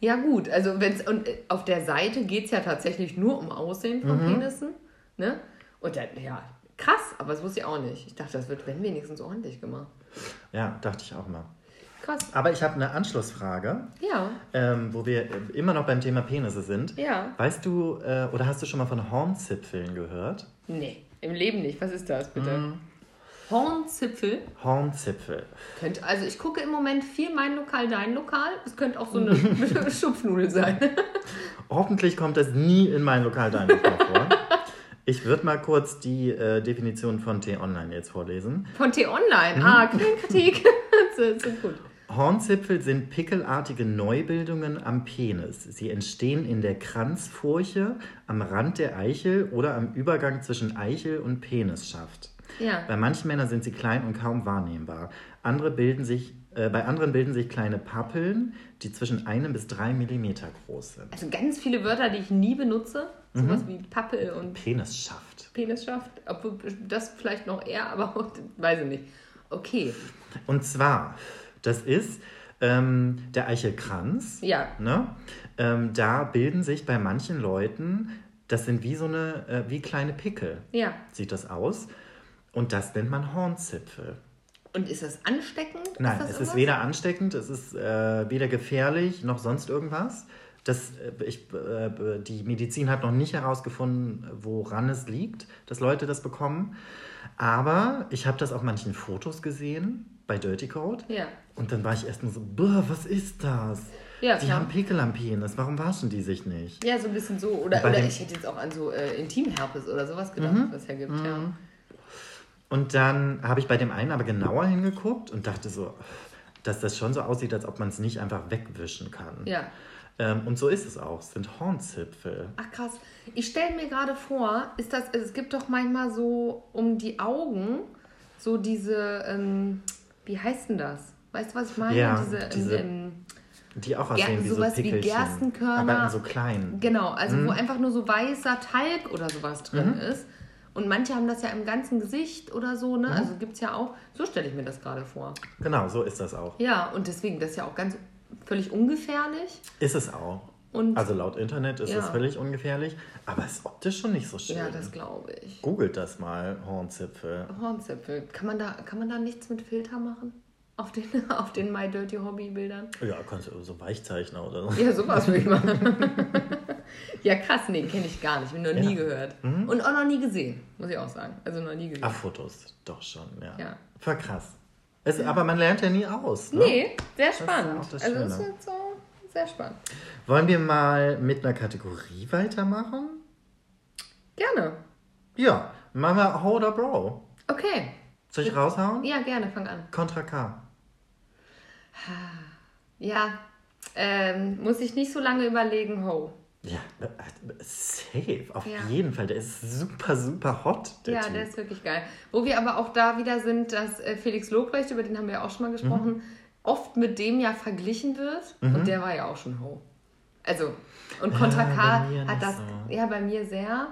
Ja, gut, also wenn's, und äh, auf der Seite geht es ja tatsächlich nur um Aussehen von Mhm. Penissen, ne? Und dann, ja, krass, aber das wusste ich auch nicht. Ich dachte, das wird wenn wenigstens ordentlich gemacht. Ja, dachte ich auch mal. Krass. Aber ich habe eine Anschlussfrage, Ja, ähm, wo wir immer noch beim Thema Penisse sind. ja. Weißt du, äh, oder hast du schon mal von Hornzipfeln gehört? Nee, im Leben nicht. Was ist das bitte? Mhm. Hornzipfel. Hornzipfel. Könnte, also ich gucke im Moment viel mein Lokal, dein Lokal. Es könnte auch so eine *laughs* *laughs* Schupfnudel sein. Hoffentlich kommt das nie in mein Lokal dein Lokal vor. *laughs* Ich würde mal kurz die äh, Definition von T-Online jetzt vorlesen. Von T-Online. Ah, Quellenkritik. ist *laughs* so gut. Hornzipfel sind pickelartige Neubildungen am Penis. Sie entstehen in der Kranzfurche, am Rand der Eichel oder am Übergang zwischen Eichel und Penisschaft. Ja. Bei manchen Männern sind sie klein und kaum wahrnehmbar. Andere bilden sich, bei anderen bilden sich kleine Pappeln, die zwischen einem bis drei Millimeter groß sind. Also ganz viele Wörter, die ich nie benutze. Sowas wie Pappel und Penisschaft. Penisschaft. Obwohl das vielleicht noch eher, aber *laughs* weiß ich nicht. Okay. Und zwar, das ist ähm, der Eichelkranz. Ja. Ne? Ähm, da bilden sich bei manchen Leuten, das sind wie so eine, äh, wie kleine Pickel, Ja. sieht das aus. Und das nennt man Hornzipfel. Und ist das ansteckend? Nein, das es ist weder ansteckend, es ist äh, weder gefährlich noch sonst irgendwas. Das, äh, ich, äh, die Medizin hat noch nicht herausgefunden, woran es liegt, dass Leute das bekommen. Aber ich habe das auf manchen Fotos gesehen bei Dirty Code. Ja. Und dann war ich erst mal so, boah, was ist das? Ja, die klar. haben Pickel am Penis, warum waschen die sich nicht? Ja, so ein bisschen so. Oder, Bei oder ich hätte jetzt auch an so äh, Intimherpes oder sowas gedacht, Mhm. was es ja gibt. Ja. Und dann habe ich bei dem einen aber genauer hingeguckt und dachte so, dass das schon so aussieht, als ob man es nicht einfach wegwischen kann. ja. Ähm, und so ist es auch. Es sind Hornzipfel. Ach krass. Ich stelle mir gerade vor, ist das, es gibt doch manchmal so um die Augen so diese, ähm, wie heißt denn das? Weißt du, was ich meine? Ja, diese, ähm, diese ähm, Die auch aussehen wie so sowas wie Pickelchen. Gerstenkörner. Aber so klein. Genau, also Mhm. wo einfach nur so weißer Talg oder sowas drin ist. Und manche haben das ja im ganzen Gesicht oder so, ne? Also gibt es ja auch. So stelle ich mir das gerade vor. Genau, so ist das auch. Ja, und deswegen, das ist ja auch ganz völlig ungefährlich. Ist es auch. Und Also laut Internet ist Ja. es völlig ungefährlich, aber es ist optisch schon nicht so schön. ja, das glaube ich. Googelt das mal, Hornzipfel. Hornzipfel. Kann man da, kann man da nichts mit Filter machen? Auf den, *laughs* auf den My Dirty Hobby Bildern? Ja, kannst du so Weichzeichner oder so. Ja, sowas würde ich *laughs* machen. *laughs* ja, krass, nee, kenne ich gar nicht. Bin noch nie Ja. gehört. Und auch noch nie gesehen, muss ich auch sagen. Also noch nie gesehen. Ah, Fotos, doch schon, ja. Ja. Voll krass. Es, Aber man lernt ja nie aus. Ne? Nee, sehr ist spannend. das also es ist so sehr spannend. Wollen wir mal mit einer Kategorie weitermachen? Gerne. Ja, machen wir How oder Bro. Okay. Soll ich raushauen? Ja, gerne, fang an. Contra K. Ja, ähm, muss ich nicht so lange überlegen, ho. Ja, safe, auf Ja. jeden Fall. Der ist super, super hot, der ja, Typ. der ist wirklich geil. Wo wir aber auch da wieder sind, dass äh, Felix Lobrecht, über den haben wir ja auch schon mal gesprochen, Mhm. oft mit dem ja verglichen wird. Und der war ja auch schon Ho. Also, und Contra Ja, K hat das, so. ja, bei mir sehr.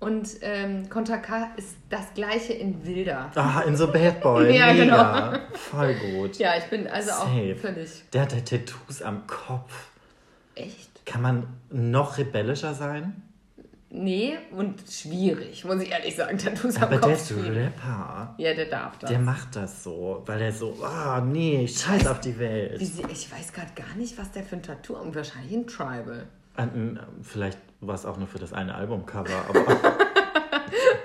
Und ähm, Contra K ist das gleiche in wilder. Ah, in so Bad Boy. Ja, genau. Mega. Voll gut. Ja, ich bin also auch Safe. völlig. Der hat ja Tattoos am Kopf. Echt? Kann man noch rebellischer sein? Nee, und schwierig, muss ich ehrlich sagen. Tattoos am Aber der Kopf. ist. Rapper. Ja, der darf das. Der macht das so, weil er so, ah, nee, scheiß auf die Welt. sie, ich weiß gerade gar nicht, was der für ein Tattoo hat. Wahrscheinlich ein Tribal. An- Vielleicht war es auch nur für das eine Albumcover, aber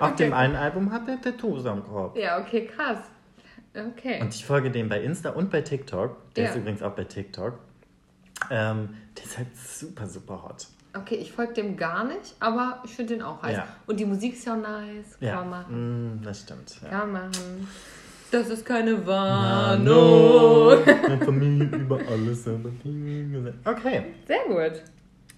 *laughs* auf dem einen Album hat er Tattoos am Kopf. Ja, okay, krass. Okay. Und ich folge dem bei Insta und bei TikTok. Der Ja. ist übrigens auch bei TikTok. Ähm, der ist halt super, super hot. Okay, ich folge dem gar nicht, aber ich finde den auch heiß. Ja. Und die Musik ist ja nice. Kann Ja, man machen. mm, das stimmt. Ja. Kann machen. Das ist keine Warnung. Meine Familie über alles. Okay. Sehr gut.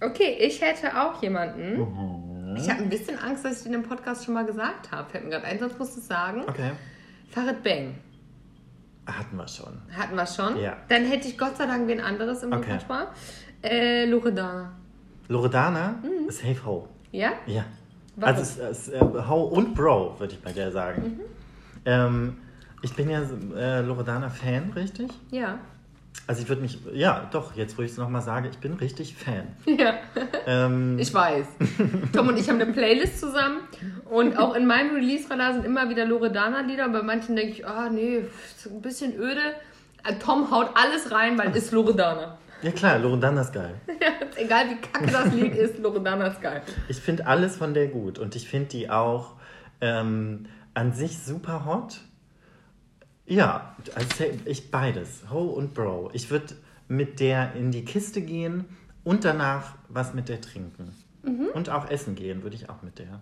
Okay, ich hätte auch jemanden. Mhm. Ich habe ein bisschen Angst, dass ich den im Podcast schon mal gesagt habe. Fällt mir gerade ein, sonst musst du es sagen. Okay. Farid Bang. Hatten wir schon. Hatten wir schon. Ja. Dann hätte ich Gott sei Dank wen anderes im Okay. Repertoire. Äh, Loredana. Loredana, Safe Ho. Ja? Ja. Mhm. Warum? Mhm. Also es, es, äh, Ho und Bro, würde ich bei der sagen. Ähm, ich bin ja äh, Loredana-Fan, richtig? Ja. Also ich würde mich, ja, doch, jetzt wo ich es nochmal sage, ich bin richtig Fan. *laughs* Ja. Ähm, Ich weiß. Tom und ich haben eine Playlist zusammen und auch in meinem Release-Radar sind immer wieder Loredana-Lieder. Bei manchen denke ich, ah nee, ist ein bisschen öde. Äh, Tom haut alles rein, weil ist Loredana. ja klar, Loredana ist geil. *laughs* Egal wie kacke das Lied ist, Loredana ist geil. Ich finde alles von der gut und ich finde die auch ähm, an sich super hot. Ja, also ich beides, Ho und Bro. Ich würde mit der in die Kiste gehen und danach was mit der trinken. Mhm. Und auch essen gehen würde ich auch mit der.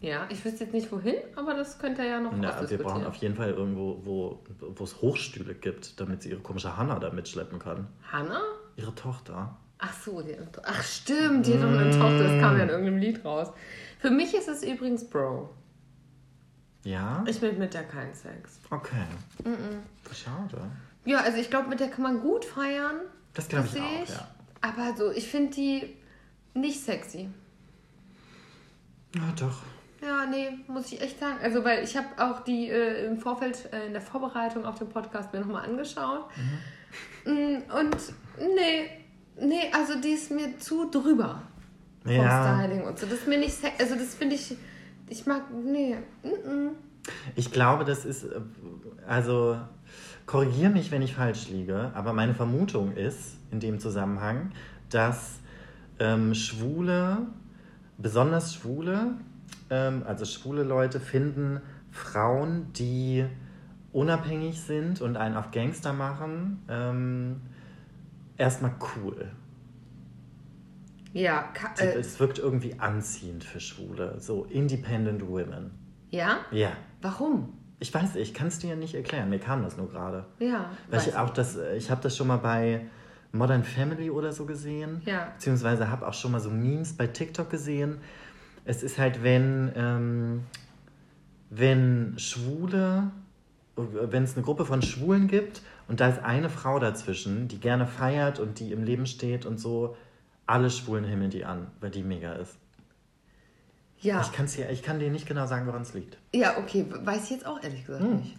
Ja, ich wüsste jetzt nicht wohin, aber das könnte ja noch Na, wir brauchen auf jeden Fall irgendwo, wo wo es Hochstühle gibt, damit sie ihre komische Hanna da mitschleppen kann. Hannah? Ihre Tochter. Ach so, die, ach stimmt, die hat doch eine Tochter, das kam ja in irgendeinem Lied raus. Für mich ist es übrigens Bro. Ja? Ich will mit der keinen Sex. Okay. Schade. Ja, also ich glaube, mit der kann man gut feiern. Das glaube ich sehe auch, ja. Aber so, ich finde die nicht sexy. Ja, doch. Ja, nee, muss ich echt sagen. Also, weil ich habe auch die äh, im Vorfeld, äh, in der Vorbereitung auf den Podcast mir nochmal angeschaut. Mhm. Mm, Und nee, nee, also die ist mir zu drüber vom Ja. Styling und so. Das ist mir nicht sexy. Also, das finde ich, ich mag, nee. Mm -mm. Ich glaube, das ist, äh, also korrigiere mich, wenn ich falsch liege, aber meine Vermutung ist in dem Zusammenhang, dass ähm, Schwule, besonders Schwule, ähm, also schwule Leute finden Frauen, die unabhängig sind und einen auf Gangster machen, ähm, erstmal cool. Ja, äh, es wirkt irgendwie anziehend für Schwule, so independent women. ja? Ja. Warum? Ich weiß, ich kann es dir nicht erklären. Mir kam das nur gerade. Ja. Weil ich auch das, äh, ich habe das schon mal bei Modern Family oder so gesehen. Ja. Beziehungsweise habe auch schon mal so Memes bei TikTok gesehen. Es ist halt, wenn, ähm, wenn Schwule, wenn es eine Gruppe von Schwulen gibt und da ist eine Frau dazwischen, die gerne feiert und die im Leben steht und so, alle Schwulen himmeln die an, weil die mega ist. Ja. Ich, kann's dir, ich kann dir nicht genau sagen, woran es liegt. Ja, okay. Weiß ich jetzt auch ehrlich gesagt Hm. nicht.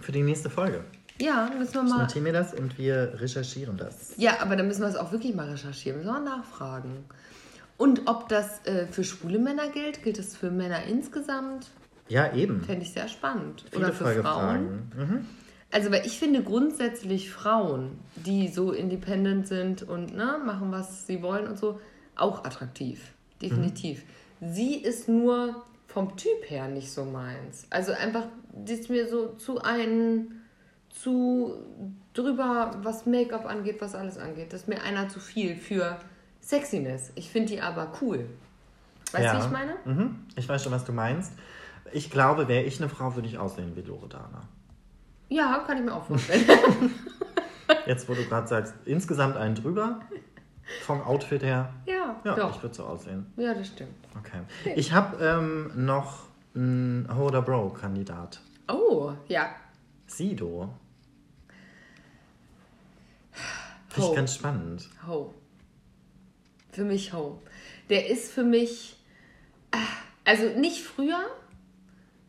Für die nächste Folge. Ja, müssen wir Ich mal. notiere mir das und wir recherchieren das. Ja, aber dann müssen wir es auch wirklich mal recherchieren. Müssen wir mal nachfragen. Und ob das äh, für schwule Männer gilt, gilt es für Männer insgesamt? Ja, eben. Fände ich sehr spannend. Viele Oder für Frauen. Folgefragen. Mhm. Also, weil ich finde grundsätzlich Frauen, die so independent sind und ne, machen, was sie wollen und so, auch attraktiv. Definitiv. Sie ist nur vom Typ her nicht so meins. Also einfach, die ist mir so zu ein, zu drüber, was Make-up angeht, was alles angeht. Das ist mir einer zu viel für Sexiness. Ich finde die aber cool. Weißt du, wie ich meine? Mhm. Ich weiß schon, was du meinst. Ich glaube, wäre ich eine Frau, würde ich aussehen wie Loredana. Ja, kann ich mir auch vorstellen. *laughs* Jetzt, wo du gerade sagst, insgesamt einen drüber, vom Outfit her. ja, Ja, doch. ich würde so aussehen. Ja, das stimmt. Okay. Ich habe ähm, noch einen Holder Bro-Kandidat. Oh, ja. Sido. Finde ich ganz spannend. Ho. Für mich Ho. Der ist für mich, ah, also nicht früher,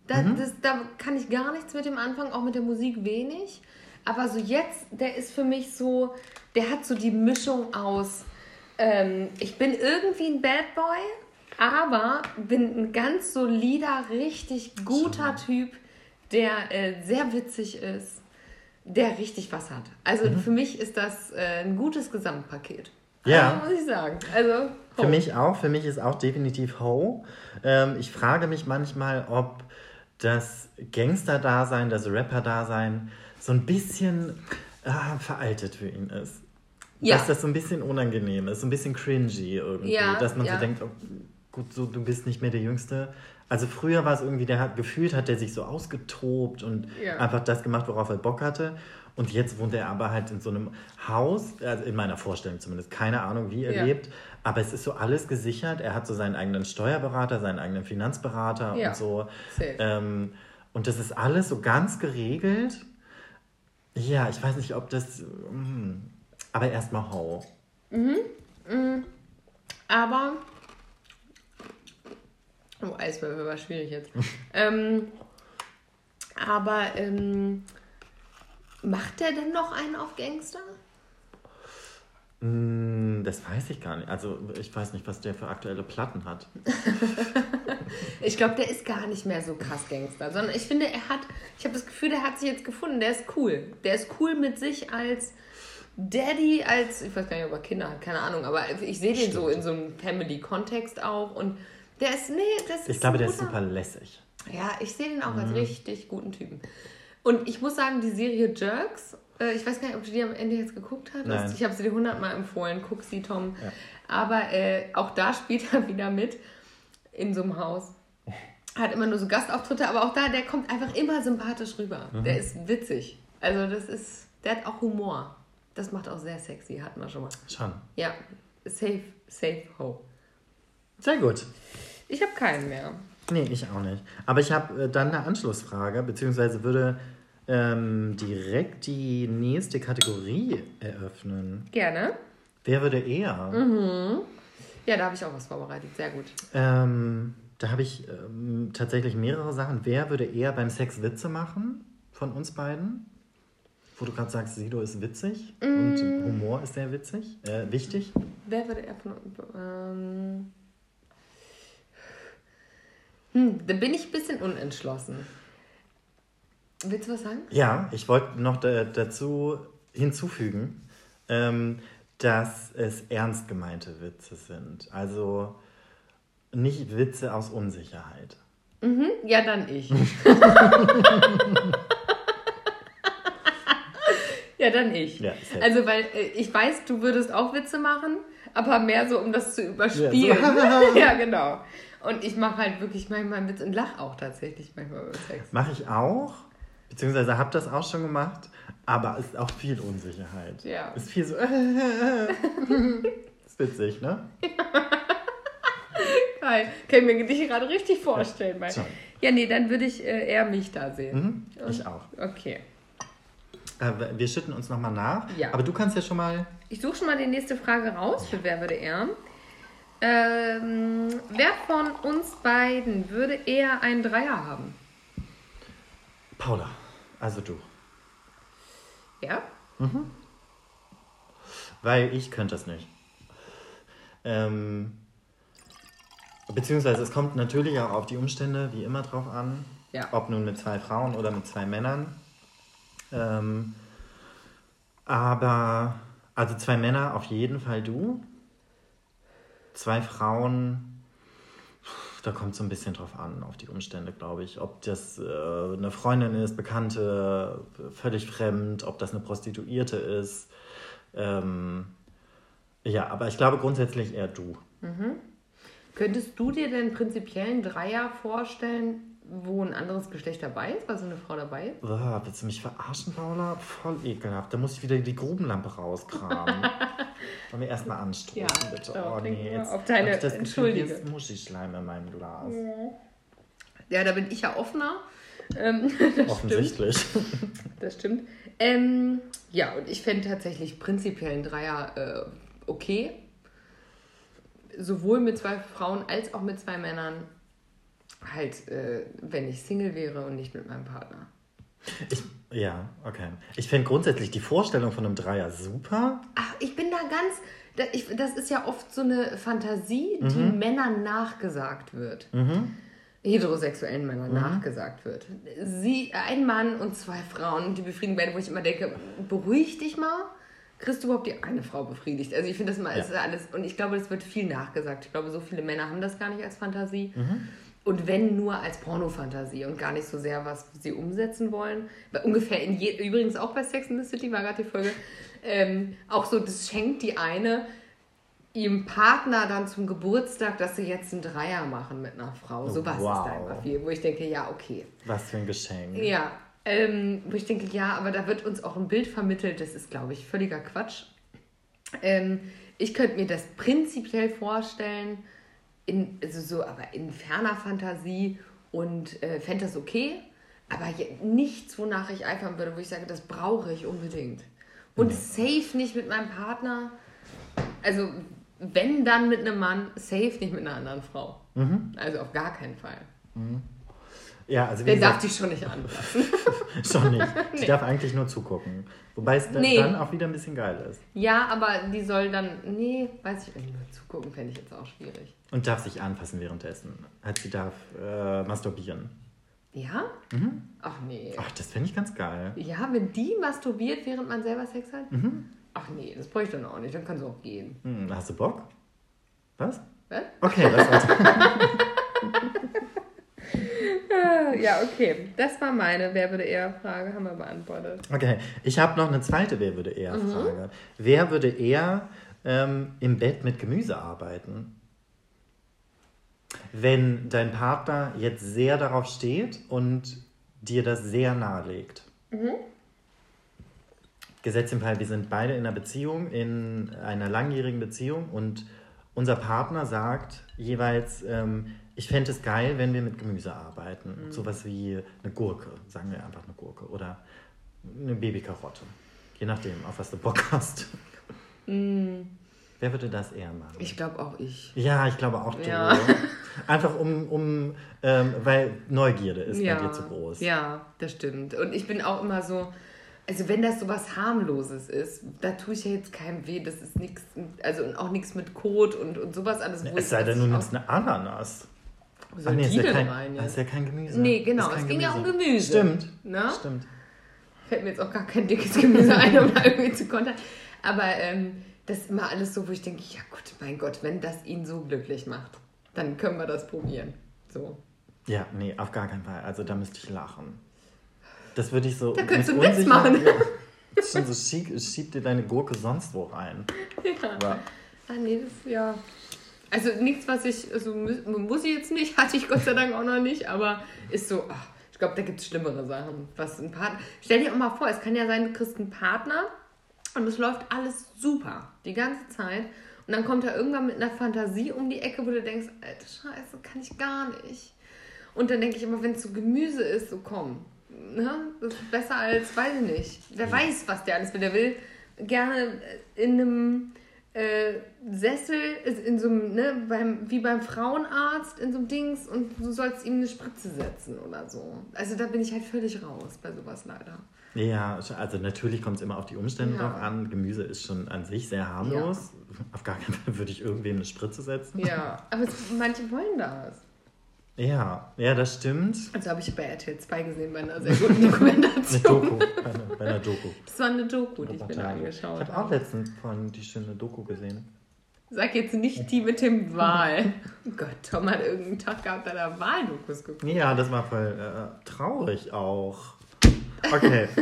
da, Mhm. das, da kann ich gar nichts mit dem anfangen, auch mit der Musik wenig. Aber so jetzt, der ist für mich so, der hat so die Mischung aus, ähm, ich bin irgendwie ein Bad Boy, aber bin ein ganz solider, richtig guter Typ, der äh, sehr witzig ist, der richtig was hat. Also Mhm. für mich ist das äh, ein gutes Gesamtpaket. Ja. Also, muss ich sagen. Also, Für mich auch. Für mich ist auch definitiv Ho. Ähm, ich frage mich manchmal, ob das Gangster-Dasein, das Rapper-Dasein so ein bisschen ah, veraltet für ihn ist. Ja. Dass das so ein bisschen unangenehm ist, so ein bisschen cringy irgendwie. Ja, dass man ja. so denkt, oh, gut, so, du bist nicht mehr der Jüngste. Also früher war es irgendwie, der hat gefühlt, hat der sich so ausgetobt und einfach das gemacht, worauf er Bock hatte. Und jetzt wohnt er aber halt in so einem Haus, also in meiner Vorstellung zumindest, keine Ahnung, wie er Ja. lebt. Aber es ist so alles gesichert. Er hat so seinen eigenen Steuerberater, seinen eigenen Finanzberater Ja. und so. Ähm, und das ist alles so ganz geregelt. Ja, ich weiß nicht, ob das. mm, aber erstmal Ho. Aber. Oh, Eiswürfel war schwierig jetzt. *laughs* ähm, aber ähm, macht der denn noch einen auf Gangster? Mm, Das weiß ich gar nicht. Also, ich weiß nicht, was der für aktuelle Platten hat. *laughs* Ich glaube, der ist gar nicht mehr so krass Gangster, sondern ich finde, er hat, ich habe das Gefühl, der hat sich jetzt gefunden, der ist cool. Der ist cool mit sich als Daddy, als, ich weiß gar nicht, ob er Kinder hat, keine Ahnung, aber ich sehe den so in so einem Family-Kontext auch und der ist, nee, das ist Ich glaube, der ist super lässig. Ja, ich sehe den auch Mhm. als richtig guten Typen. Und ich muss sagen, die Serie Jerks, äh, ich weiß gar nicht, ob du die am Ende jetzt geguckt hast. Nein. Ich habe sie dir hundertmal empfohlen. Guck sie, Tom. Ja. Aber äh, auch da spielt er wieder mit in so einem Haus. Hat immer nur so Gastauftritte, aber auch da, der kommt einfach immer sympathisch rüber. Mhm. Der ist witzig. Also das ist, der hat auch Humor. Das macht auch sehr sexy, hatten wir schon mal. Schon. Ja, safe, safe ho. Sehr gut. Ich habe keinen mehr. Nee, ich auch nicht. Aber ich habe äh, dann eine Anschlussfrage, beziehungsweise würde ähm, direkt die nächste Kategorie eröffnen. Gerne. Wer würde eher? Ja, da habe ich auch was vorbereitet. Sehr gut. Ähm, da habe ich ähm, tatsächlich mehrere Sachen. Wer würde eher beim Sex Witze machen von uns beiden? Wo du gerade sagst, Sido ist witzig und Humor ist sehr witzig, äh, wichtig. Wer würde er von uns. Ähm, hm, da bin ich ein bisschen unentschlossen. Willst du was sagen? Ja, ich wollte noch da, dazu hinzufügen, ähm, dass es ernst gemeinte Witze sind. Also nicht Witze aus Unsicherheit. Mhm, ja, dann ich. *laughs* ja, dann ich. Ja, safe. also, weil äh, ich weiß, du würdest auch Witze machen, aber mehr so, um das zu überspielen. Ja, *laughs* Ja, genau. Und ich mache halt wirklich manchmal Witze und lach auch tatsächlich manchmal beim Sex. Mache ich auch, beziehungsweise habe das auch schon gemacht, aber es ist auch viel Unsicherheit. Ja. Ist viel so. *laughs* ist witzig, ne? *laughs* Geil. Kann ich mir dich gerade richtig vorstellen. Schon. ja, nee, dann würde ich äh, eher mich da sehen. Mhm, ich auch. Okay. Äh, wir schütten uns nochmal nach. Ja. Aber du kannst ja schon mal. Ich suche schon mal die nächste Frage raus für Wer würde er. Ähm, wer von uns beiden würde eher einen Dreier haben? Paula, also du. Ja? Weil ich könnte das nicht. Ähm, beziehungsweise es kommt natürlich auch auf die Umstände wie immer drauf an. Ja. Ob nun mit zwei Frauen oder mit zwei Männern. Ähm, aber, also zwei Männer auf jeden Fall du. Zwei Frauen, da kommt so ein bisschen drauf an, auf die Umstände, glaube ich. Ob das äh, eine Freundin ist, Bekannte, völlig fremd, ob das eine Prostituierte ist. Ähm, ja, aber ich glaube grundsätzlich eher du. Könntest du dir denn prinzipiell einen Dreier vorstellen, wo ein anderes Geschlecht dabei ist, also eine Frau dabei ist? Ah, willst du mich verarschen, Paula? Voll ekelhaft. Da muss ich wieder die Grubenlampe rauskramen. *laughs* Wollen wir erstmal anstoßen, Ja, bitte? doch, oh nee, jetzt ob deine- ich das Gefühl, Entschuldige. hier ist Muschischleim in meinem Glas. Ja, da bin ich ja offener. Ähm, *laughs* das stimmt. Offensichtlich. Das stimmt. Ähm, ja, und ich fände tatsächlich prinzipiell einen Dreier äh, okay. Sowohl mit zwei Frauen als auch mit zwei Männern. Halt, äh, wenn ich Single wäre und nicht mit meinem Partner. Ich, ja, okay. Ich finde grundsätzlich die Vorstellung von einem Dreier super. Ach, ich bin da ganz. Ich, das ist ja oft so eine Fantasie, die Mhm. Männern nachgesagt wird. Heterosexuellen Männern nachgesagt wird. Sie, ein Mann und zwei Frauen, die befriedigen werden, wo ich immer denke, beruhig dich mal. Kriegst du überhaupt die eine Frau befriedigt? Also ich finde das mal Ja. ist alles. Und ich glaube, das wird viel nachgesagt. Ich glaube, so viele Männer haben das gar nicht als Fantasie. Mhm. Und wenn nur als Pornofantasie und gar nicht so sehr, was sie umsetzen wollen. Weil ungefähr in je, übrigens auch bei Sex in the City war gerade die Folge. Ähm, auch so, das schenkt die eine ihrem Partner dann zum Geburtstag, dass sie jetzt einen Dreier machen mit einer Frau. So was Wow. ist da immer viel, wo ich denke, ja, okay. Was für ein Geschenk. Ja, ähm, wo ich denke, ja, aber da wird uns auch ein Bild vermittelt, das ist, glaube ich, völliger Quatsch. Ähm, ich könnte mir das prinzipiell vorstellen, in, also so, aber in ferner Fantasie und äh, fände das okay, aber nichts, wonach ich eifern würde, wo ich sage, das brauche ich unbedingt. Und safe nicht mit meinem Partner. Also, wenn dann mit einem Mann, safe nicht mit einer anderen Frau. Also auf gar keinen Fall. Ja, also wie Der darf gesagt, dich schon nicht anfassen. *laughs* schon nicht. *laughs* Die darf eigentlich nur zugucken. Wobei es da- Nee. dann auch wieder ein bisschen geil ist. Ja, aber die soll dann. Nee, weiß ich nicht. Nur zugucken fände ich jetzt auch schwierig. Und darf sich anfassen währenddessen. Halt, sie darf äh, masturbieren. Ja? Ach nee. Ach, das fände ich ganz geil. Ja, wenn die masturbiert, während man selber Sex hat? Ach nee, das bräuchte ich dann auch nicht. Dann kann sie auch gehen. Hm, hast du Bock? Was? Was? Okay, was war's? *laughs* *laughs* Ja, okay. Das war meine Wer würde eher Frage, haben wir beantwortet. Okay, ich habe noch eine zweite Wer würde eher Frage. Wer würde eher ähm, im Bett mit Gemüse arbeiten? Wenn dein Partner jetzt sehr darauf steht und dir das sehr nahelegt. Gesetzt im Fall, wir sind beide in einer Beziehung, in einer langjährigen Beziehung und unser Partner sagt jeweils, ähm, ich fände es geil, wenn wir mit Gemüse arbeiten. Sowas wie eine Gurke, sagen wir einfach eine Gurke oder eine Babykarotte. Je nachdem, auf was du Bock hast. Wer würde das eher machen? Ich glaube auch ich. ja, ich glaube auch du. Ja. *laughs* Einfach um, um ähm, weil Neugierde ist ja. bei dir zu groß. Ja, das stimmt. Und ich bin auch immer so. Also wenn das so was harmloses ist, da tue ich ja jetzt keinem weh. Das ist nichts, also auch nichts mit Kot und, und sowas alles. Es sei denn, du nimmst eine Ananas. Ach soll nee, ist ja, kein, rein das jetzt? ist ja kein Gemüse. Nee, genau, es ging ja um Gemüse. Stimmt. Ne? Stimmt. Fällt mir jetzt auch gar kein dickes Gemüse ein, um da irgendwie zu kontern. Aber ähm, das ist immer alles so, wo ich denke, ja gut, mein Gott, wenn das ihn so glücklich macht, dann können wir das probieren. So. Ja, nee, auf gar keinen Fall. Also da müsste ich lachen. Das würde ich so. Da könntest du einen Witz machen. Ja. Das ist schon so schick, schieb dir deine Gurke sonst wo rein. Ja. Ja. Ah, nee, das, ja. Also nichts, was ich, also mu- muss ich jetzt nicht, *laughs* hatte ich Gott sei Dank auch noch nicht, aber ist so, ach, ich glaube, da gibt es schlimmere Sachen. Was ein Partner. Stell dir auch mal vor, es kann ja sein, du kriegst einen Partner und es läuft alles super, die ganze Zeit. Und dann kommt er irgendwann mit einer Fantasie um die Ecke, wo du denkst, alter Scheiße, kann ich gar nicht. Und dann denke ich immer, wenn es so Gemüse ist, so komm. Ne? Das ist besser als, weiß ich nicht. Wer weiß, was der alles will. Der will gerne in einem äh, Sessel ist in so einem, ne, beim, wie beim Frauenarzt in so einem Dings und du sollst ihm eine Spritze setzen oder so. Also da bin ich halt völlig raus bei sowas leider. Ja, also natürlich kommt es immer auf die Umstände Ja. drauf an. Gemüse ist schon an sich sehr harmlos. Auf gar keinen Fall würde ich irgendwem eine Spritze setzen. Ja, aber es, manche wollen das. Ja, ja, das stimmt. Also habe ich bei RTL 2 gesehen bei einer sehr guten *laughs* Eine Dokumentation. Doku, bei einer, bei einer Doku. Das war eine Doku, die ich mir da angeschaut Ich habe auch habe. letztens von die schöne Doku gesehen. Sag jetzt nicht die mit dem Wahl. *laughs* Oh Gott, Tom hat irgendeinen Tag gehabt, da er Wahldokus geguckt. Ja, das war voll äh, traurig auch. Okay. *laughs*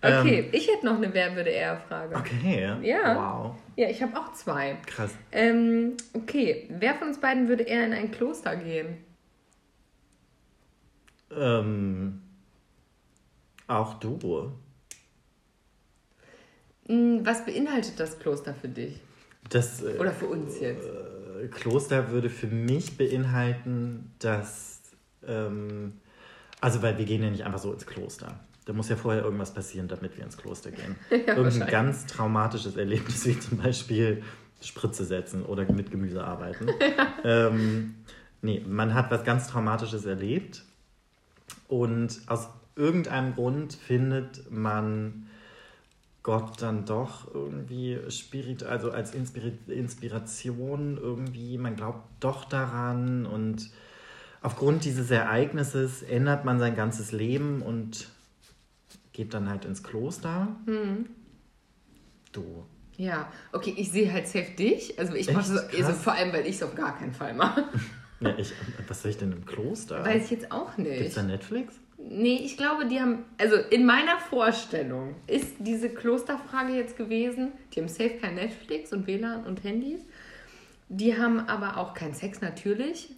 Okay, ich hätte noch eine Wer würde eher Frage. Ähm, okay. Ja. Wow. Ja, ich habe auch zwei. Krass. Ähm, okay, wer von uns beiden würde eher in ein Kloster gehen? Ähm, auch du. Hm, Was beinhaltet das Kloster für dich? Das äh, Oder für uns jetzt? äh, Kloster würde für mich beinhalten, dass. Ähm, also, weil wir gehen ja nicht einfach so ins Kloster. Da muss ja vorher irgendwas passieren, damit wir ins Kloster gehen. *laughs* Irgendein wahrscheinlich. ganz traumatisches Erlebnis, wie zum Beispiel Spritze setzen oder mit Gemüse arbeiten. *laughs* ähm, nee, man hat was ganz Traumatisches erlebt und aus irgendeinem Grund findet man Gott dann doch irgendwie spirit, also als Inspiri Inspiration irgendwie, man glaubt doch daran und aufgrund dieses Ereignisses ändert man sein ganzes Leben und geht dann halt ins Kloster. Hm. Du. Ja, okay, ich sehe halt safe dich. Also ich mache so, also vor allem, weil ich es auf gar keinen Fall mache. *laughs* Ja, ich, was soll ich denn im Kloster? Weiß ich jetzt auch Gibt's nicht. da Netflix? Nee, ich glaube, die haben, also in meiner Vorstellung ist diese Klosterfrage jetzt gewesen, die haben safe kein Netflix und WLAN und Handys. Die haben aber auch keinen Sex natürlich.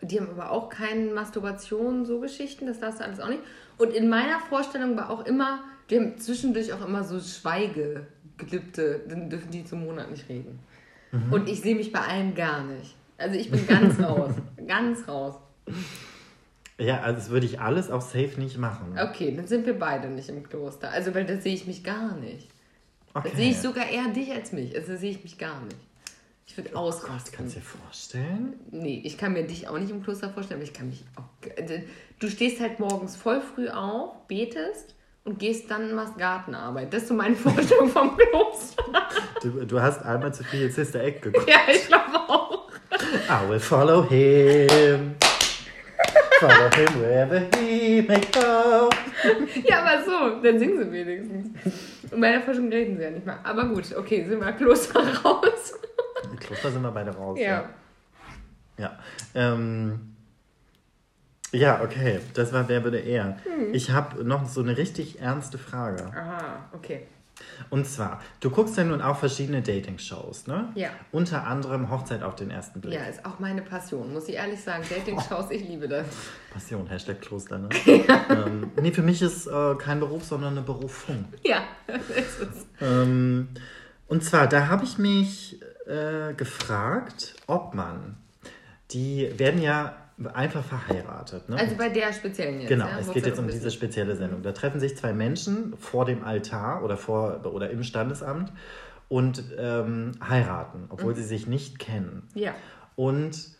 Die haben aber auch keine Masturbation, so Geschichten, das darfst du alles auch nicht. Und in meiner Vorstellung war auch immer, die haben zwischendurch auch immer so Schweigegelübde, dann dürfen die zum Monat nicht reden. Und ich sehe mich bei allen gar nicht. Also ich bin ganz *laughs* raus, ganz raus. Ja, also das würde ich alles auch safe nicht machen. Okay, dann sind wir beide nicht im Kloster. Also, weil da sehe ich mich gar nicht. Okay. Da sehe ich sogar eher dich als mich. Also, sehe ich mich gar nicht. Ich würde Oh Gott, auskosten. kannst du dir vorstellen? Nee, ich kann mir dich auch nicht im Kloster vorstellen, aber ich kann mich auch. Du stehst halt morgens voll früh auf, betest und gehst dann machst Gartenarbeit. Das ist so meine *laughs* Vorstellung vom Kloster. Du, du hast einmal zu viel Sister Egg geguckt. ja, ich glaube auch. I will follow him. Follow him wherever he may go. Ja, aber so, dann singen sie wenigstens. Und bei der Forschung reden sie ja nicht mal. Aber gut, okay, sind wir Kloster raus. Kloster sind wir beide raus. Ja. Ja. Ähm, ja, okay. Das war Wer würde eher. Hm. Ich habe noch so eine richtig ernste Frage. Aha, okay. Und zwar, du guckst ja nun auch verschiedene Dating-Shows, ne? Ja. Unter anderem Hochzeit auf den ersten Blick. Ja, ist auch meine Passion, muss ich ehrlich sagen. Dating-Shows, ich liebe das. *laughs* Passion, Hashtag Kloster, ne? *laughs* ähm, nee, für mich ist äh, kein Beruf, sondern eine Berufung. Ja, *laughs* das ist es. Ähm, und zwar, da habe ich mich äh, gefragt, ob man, die werden ja einfach verheiratet. Ne? Also bei der speziellen jetzt. Genau, ja? es geht jetzt um diese spezielle Sendung. Da treffen sich zwei Menschen vor dem Altar oder, vor, oder im Standesamt und ähm, heiraten, obwohl Mhm. sie sich nicht kennen. Ja. Und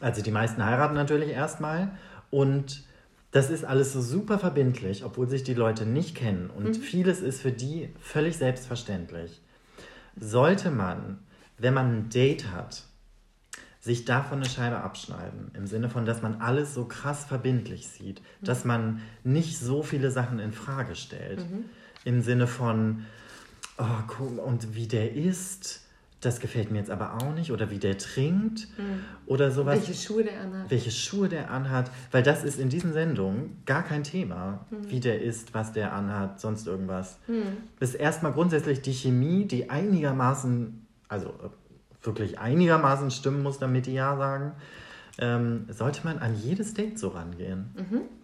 also die meisten heiraten natürlich erstmal und das ist alles so super verbindlich, obwohl sich die Leute nicht kennen und vieles ist für die völlig selbstverständlich. Sollte man, wenn man ein Date hat, sich davon eine Scheibe abschneiden, im Sinne von, dass man alles so krass verbindlich sieht, dass man nicht so viele Sachen in Frage stellt, im Sinne von, oh, guck, und wie der isst, das gefällt mir jetzt aber auch nicht, oder wie der trinkt, oder sowas. Welche Schuhe der anhat. welche Schuhe der anhat, weil das ist in diesen Sendungen gar kein Thema, wie der isst, was der anhat, sonst irgendwas. Das ist erstmal grundsätzlich die Chemie, die einigermaßen, also wirklich einigermaßen stimmen muss, damit die Ja sagen. Ähm, sollte man an jedes Date so rangehen?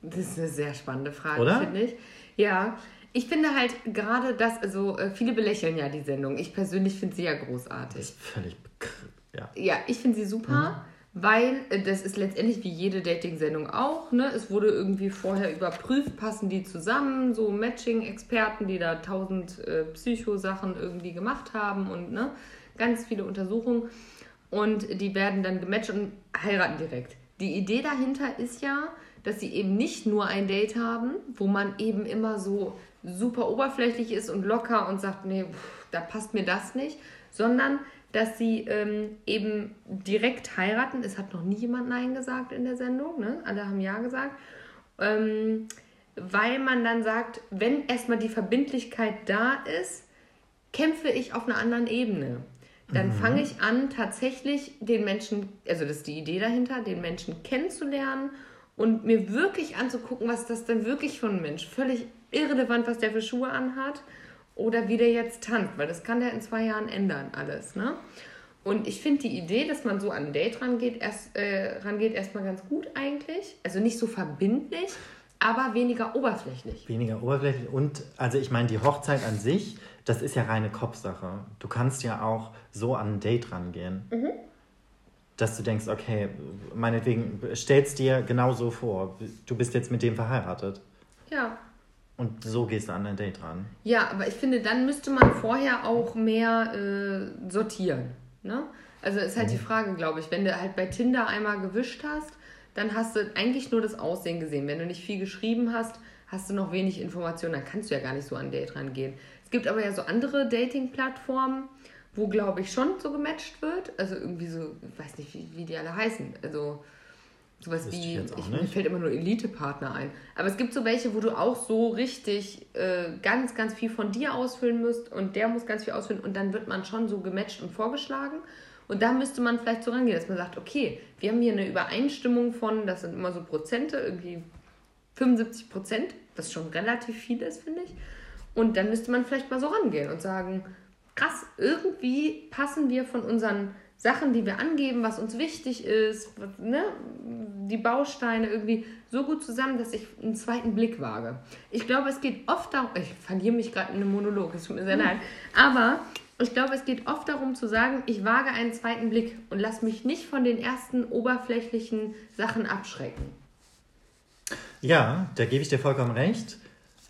Das ist eine sehr spannende Frage, Oder? finde ich. Ja. Ich finde halt gerade das, also äh, viele belächeln ja die Sendung. Ich persönlich finde sie ja Das großartig. ist völlig ja. Ja, ich finde sie super, weil äh, das ist letztendlich wie jede Dating-Sendung auch. Ne? Es wurde irgendwie vorher überprüft, passen die zusammen, so Matching-Experten, die da tausend äh, Psychosachen irgendwie gemacht haben und ne? Ganz viele Untersuchungen. Und die werden dann gematcht und heiraten direkt. Die Idee dahinter ist ja, dass sie eben nicht nur ein Date haben, wo man eben immer so super oberflächlich ist und locker und sagt, nee, pff, da passt mir das nicht, sondern dass sie ähm, eben direkt heiraten. Es hat noch nie jemand Nein gesagt in der Sendung, ne? alle haben Ja gesagt. Ähm, weil man dann sagt, wenn erstmal die Verbindlichkeit da ist, kämpfe ich auf einer anderen Ebene. Dann mhm. fange ich an, tatsächlich den Menschen, also das ist die Idee dahinter, den Menschen kennenzulernen und mir wirklich anzugucken, was das denn wirklich für ein Mensch. Völlig irrelevant, was der für Schuhe anhat oder wie der jetzt tanzt, weil das kann der in zwei Jahren ändern, alles. Ne? Und ich finde die Idee, dass man so an ein Date rangeht, erst, äh, rangeht erstmal ganz gut eigentlich. Also nicht so verbindlich, aber weniger oberflächlich. Weniger oberflächlich. Und also ich meine, die Hochzeit an sich, das ist ja reine Kopfsache. Du kannst ja auch so an ein Date rangehen. Mhm. Dass du denkst, okay, meinetwegen, stellst dir genau so vor, du bist jetzt mit dem verheiratet. Ja. Und so gehst du an dein Date ran. Ja, aber ich finde, dann müsste man vorher auch mehr äh, sortieren. Ne? Also ist halt mhm. die Frage, glaube ich, wenn du halt bei Tinder einmal gewischt hast, dann hast du eigentlich nur das Aussehen gesehen. Wenn du nicht viel geschrieben hast, hast du noch wenig Informationen, dann kannst du ja gar nicht so an ein Date rangehen. Es gibt aber ja so andere Dating-Plattformen, wo, glaube ich, schon so gematcht wird. Also irgendwie so, ich weiß nicht, wie, wie die alle heißen. Also Sowas wie, ich, ich mir fällt immer nur Elite-Partner ein. Aber es gibt so welche, wo du auch so richtig äh, ganz, ganz viel von dir ausfüllen musst und der muss ganz viel ausfüllen und dann wird man schon so gematcht und vorgeschlagen. Und da müsste man vielleicht so rangehen, dass man sagt, okay, wir haben hier eine Übereinstimmung von, das sind immer so Prozente, irgendwie 75 Prozent, was schon relativ viel ist, finde ich. Und dann müsste man vielleicht mal so rangehen und sagen, krass, irgendwie passen wir von unseren Sachen, die wir angeben, was uns wichtig ist, ne, die Bausteine irgendwie so gut zusammen, dass ich einen zweiten Blick wage. Ich glaube, es geht oft darum, ich verliere mich gerade in einem Monolog, es tut mir sehr leid, aber ich glaube, es geht oft darum zu sagen, ich wage einen zweiten Blick und lass mich nicht von den ersten oberflächlichen Sachen abschrecken. Ja, da gebe ich dir vollkommen recht.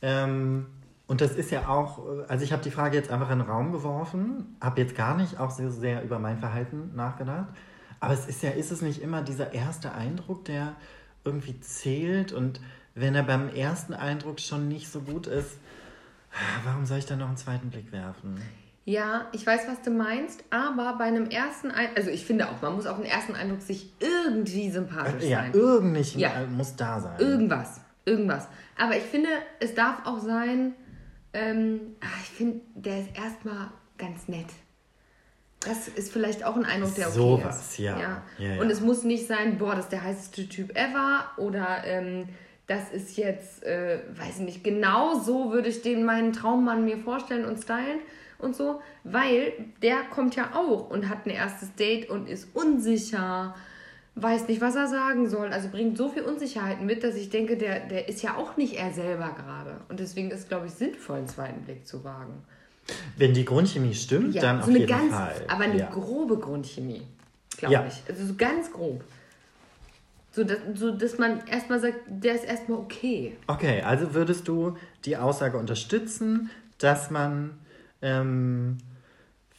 Ähm, und das ist ja auch, also ich habe die Frage jetzt einfach in den Raum geworfen, habe jetzt gar nicht auch so sehr über mein Verhalten nachgedacht. Aber es ist ja, ist es nicht immer dieser erste Eindruck, der irgendwie zählt und wenn er beim ersten Eindruck schon nicht so gut ist, warum soll ich dann noch einen zweiten Blick werfen? Ja, ich weiß, was du meinst, aber bei einem ersten Eindruck, also ich finde auch, man muss auf den ersten Eindruck sich irgendwie sympathisch ja, sein. Irgendwie ja, muss da sein. Irgendwas, irgendwas. Aber ich finde, es darf auch sein, ähm, ah, ich finde, der ist erstmal ganz nett. Das ist vielleicht auch ein Eindruck, der okay so ist. Was, ja. Ja. ja, ja. Und es muss nicht sein, boah, das ist der heißeste Typ ever oder ähm, das ist jetzt, äh, weiß ich nicht, genau so würde ich den meinen Traummann mir vorstellen und stylen und so, weil der kommt ja auch und hat ein erstes Date und ist unsicher weiß nicht, was er sagen soll. Also bringt so viel Unsicherheiten mit, dass ich denke, der, der ist ja auch nicht er selber gerade. Und deswegen ist, glaube ich, sinnvoll, einen zweiten Blick zu wagen. Wenn die Grundchemie stimmt, ja, dann so auf jeden ganz, Fall. Aber eine ja. grobe Grundchemie, glaube ja. ich. Also so ganz grob. So dass, so, dass man erstmal sagt, der ist erstmal okay. Okay, also würdest du die Aussage unterstützen, dass man ähm,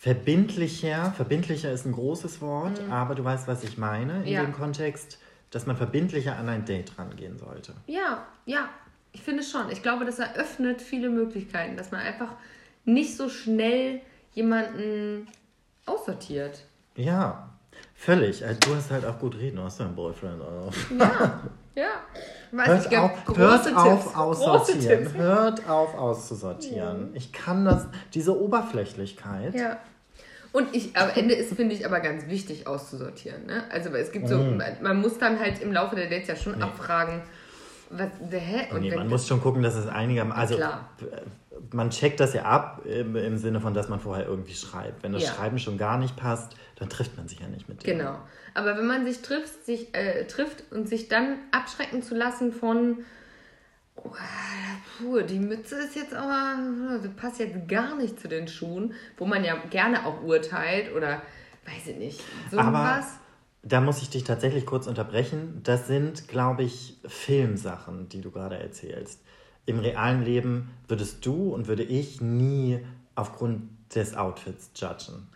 verbindlicher, verbindlicher ist ein großes Wort, mhm. aber du weißt, was ich meine in ja. dem Kontext, dass man verbindlicher an ein Date rangehen sollte. Ja, ja, ich finde schon. Ich glaube, das eröffnet viele Möglichkeiten, dass man einfach nicht so schnell jemanden aussortiert. Ja, völlig. Also, du hast halt auch gut reden, du hast deinen Boyfriend auch. Ja, *laughs* ja. Weiß hört ich, auf, hört Tipps, auf aussortieren. Hört auf auszusortieren. Ja. Ich kann das, diese Oberflächlichkeit. Ja. Und ich, am Ende ist, finde ich, aber ganz wichtig auszusortieren. Ne? Also es gibt so, mm. man, muss dann halt im Laufe der Dates ja schon nee. abfragen, was, hä? Und nee, man muss schon gucken, dass es einigermaßen, also klar. man checkt das ja ab im, im, Sinne von, dass man vorher irgendwie schreibt. Wenn das ja. Schreiben schon gar nicht passt, dann trifft man sich ja nicht mit dem. Genau. Aber wenn man sich trifft, sich, äh, trifft und sich dann abschrecken zu lassen von puh, die Mütze ist jetzt aber, die passt jetzt gar nicht zu den Schuhen, wo man ja gerne auch urteilt oder weiß ich nicht, so aber, Da muss ich dich tatsächlich kurz unterbrechen. Das sind, glaube ich, Filmsachen, die du gerade erzählst. Im realen Leben würdest du und würde ich nie aufgrund des Outfits judgen.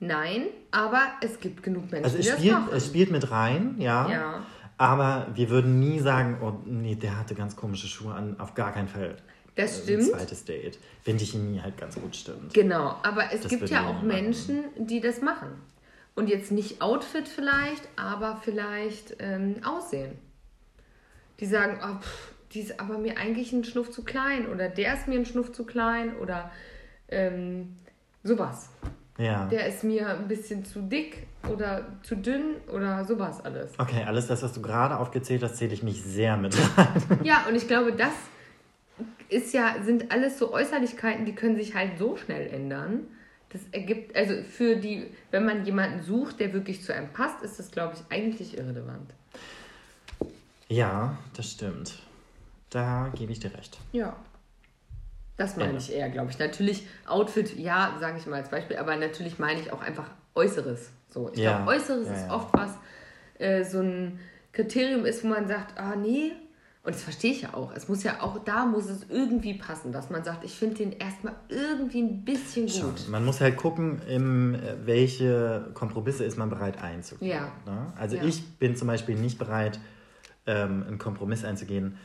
Nein, aber es gibt genug Menschen, Also es die das spielt, machen. es spielt mit rein, ja. Ja. Aber wir würden nie sagen, oh nee, der hatte ganz komische Schuhe an, auf gar keinen Fall. Das Ein stimmt. zweites Date. Wenn die Chemie halt ganz gut stimmt. Genau, aber es Das gibt ja auch machen. Menschen, die das machen. Und jetzt nicht Outfit vielleicht, aber vielleicht ähm, Aussehen. Die sagen, oh, pff, die ist aber mir eigentlich ein Schnuff zu klein oder der ist mir ein Schnuff zu klein oder ähm, sowas. Ja. Der ist mir ein bisschen zu dick oder zu dünn oder sowas alles. Okay, alles das, was du gerade aufgezählt hast, zähle ich mich sehr mit rein. *laughs* Ja, und ich glaube, das ist ja, sind alles so Äußerlichkeiten, die können sich halt so schnell ändern. Das ergibt, also für die, wenn man jemanden sucht, der wirklich zu einem passt, ist das, glaube ich, eigentlich irrelevant. Ja, das stimmt. Da gebe ich dir recht. Ja. Das meine Ja. ich eher, glaube ich. Natürlich Outfit, ja, sage ich mal als Beispiel, aber natürlich meine ich auch einfach Äußeres. So, ich Ja. glaube, Äußeres Ja, ist oft was, äh, so ein Kriterium ist, wo man sagt, ah nee, und das verstehe ich ja auch. Es muss ja auch, da muss es irgendwie passen, dass man sagt, ich finde den erstmal irgendwie ein bisschen gut. Schon. Man muss halt gucken, äh, welche Kompromisse ist man bereit einzugehen. Ja. Ne? Also Ja. ich bin zum Beispiel nicht bereit, ähm, einen Kompromiss einzugehen,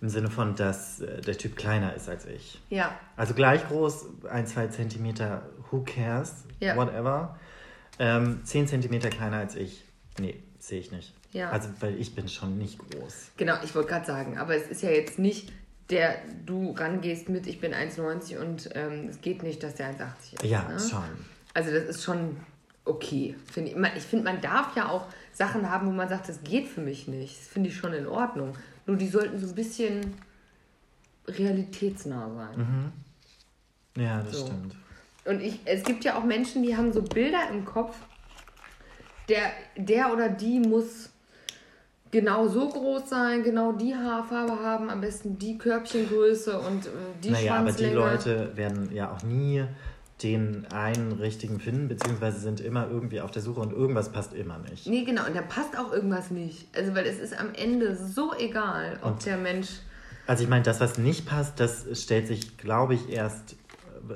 im Sinne von, dass äh, der Typ kleiner ist als ich. Ja, Also gleich groß, ein, zwei Zentimeter, who cares, Ja. whatever. Ähm, zehn Zentimeter kleiner als ich, nee, sehe ich nicht. Ja. Also, weil ich bin schon nicht groß. genau, ich wollte gerade sagen, aber es ist ja jetzt nicht, der du rangehst mit, ich bin 1,90 und ähm, es geht nicht, dass der 1,80 ist. Ja, ne? schon. Also das ist schon okay. Finde ich ich finde, man darf ja auch Sachen haben, wo man sagt, das geht für mich nicht. Das finde ich schon in Ordnung. Nur die sollten so ein bisschen realitätsnah sein. Ja, das So. stimmt. Und ich, es gibt ja auch Menschen, die haben so Bilder im Kopf, der, der oder die muss genau so groß sein, genau die Haarfarbe haben, am besten die Körbchengröße und äh, die Naja, aber die Schwanzlänge. Leute werden ja auch nie den einen richtigen finden, beziehungsweise sind immer irgendwie auf der Suche und irgendwas passt immer nicht. Nee, genau, und da passt auch irgendwas nicht. Also, weil es ist am Ende so egal, ob Und- der Mensch. Also ich meine, das, was nicht passt, das stellt sich, glaube ich, erst,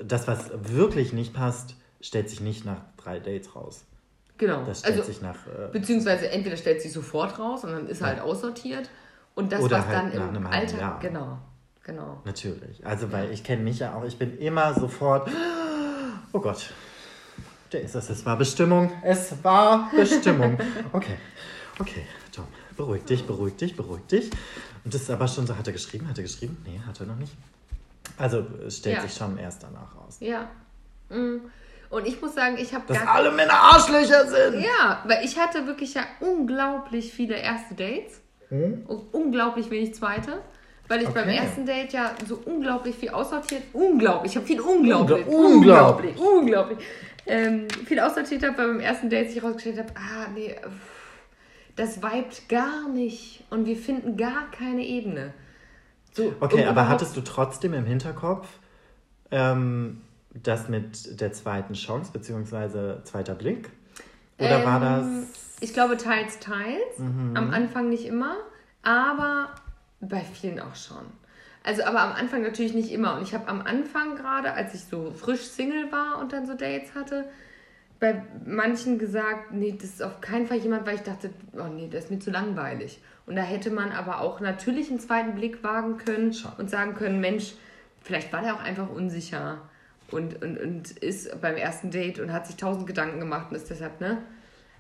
das, was wirklich nicht passt, stellt sich nicht nach drei Dates raus. Genau. Das stellt Also, sich nach, äh, beziehungsweise entweder stellt sich sofort raus und dann ist er halt aussortiert. Und das, Oder was halt dann im Alter. Jahr. Genau. Genau. natürlich. Also, weil ich kenne mich ja auch, ich bin immer sofort, oh Gott, der ist es, es war Bestimmung, es war Bestimmung. *laughs* Okay, okay, Tom, beruhig dich, beruhig dich, beruhig dich. Und das ist aber schon so, hat er geschrieben, hat er geschrieben? Nee, hat er noch nicht. Also, es stellt Ja. sich schon erst danach raus. Ja. Mm. Und ich muss sagen, ich habe Dass alle Männer Arschlöcher sind! Ja, weil ich hatte wirklich ja unglaublich viele erste Dates und unglaublich wenig zweite. Weil ich beim Okay. ersten Date ja so unglaublich viel aussortiert, unglaublich, ich habe viel unglaublich, Ungla- unglaublich. unglaublich, unglaublich, ähm, viel aussortiert habe, weil beim ersten Date sich herausgestellt habe, ah nee, das vibet gar nicht und wir finden gar keine Ebene. So, Okay, aber hattest du trotzdem im Hinterkopf ähm, das mit der zweiten Chance, beziehungsweise zweiter Blick? Oder war das. Ähm, Ich glaube, teils, teils. Mhm. Am Anfang nicht immer, aber bei vielen auch schon. Also, aber am Anfang natürlich nicht immer. Und ich habe am Anfang gerade, als ich so frisch Single war und dann so Dates hatte, bei manchen gesagt, nee, das ist auf keinen Fall jemand, weil ich dachte, oh nee, das ist mir zu langweilig. Und da hätte man aber auch natürlich einen zweiten Blick wagen können Schon. und sagen können, Mensch, vielleicht war der auch einfach unsicher und, und, und ist beim ersten Date und hat sich tausend Gedanken gemacht und ist deshalb, ne?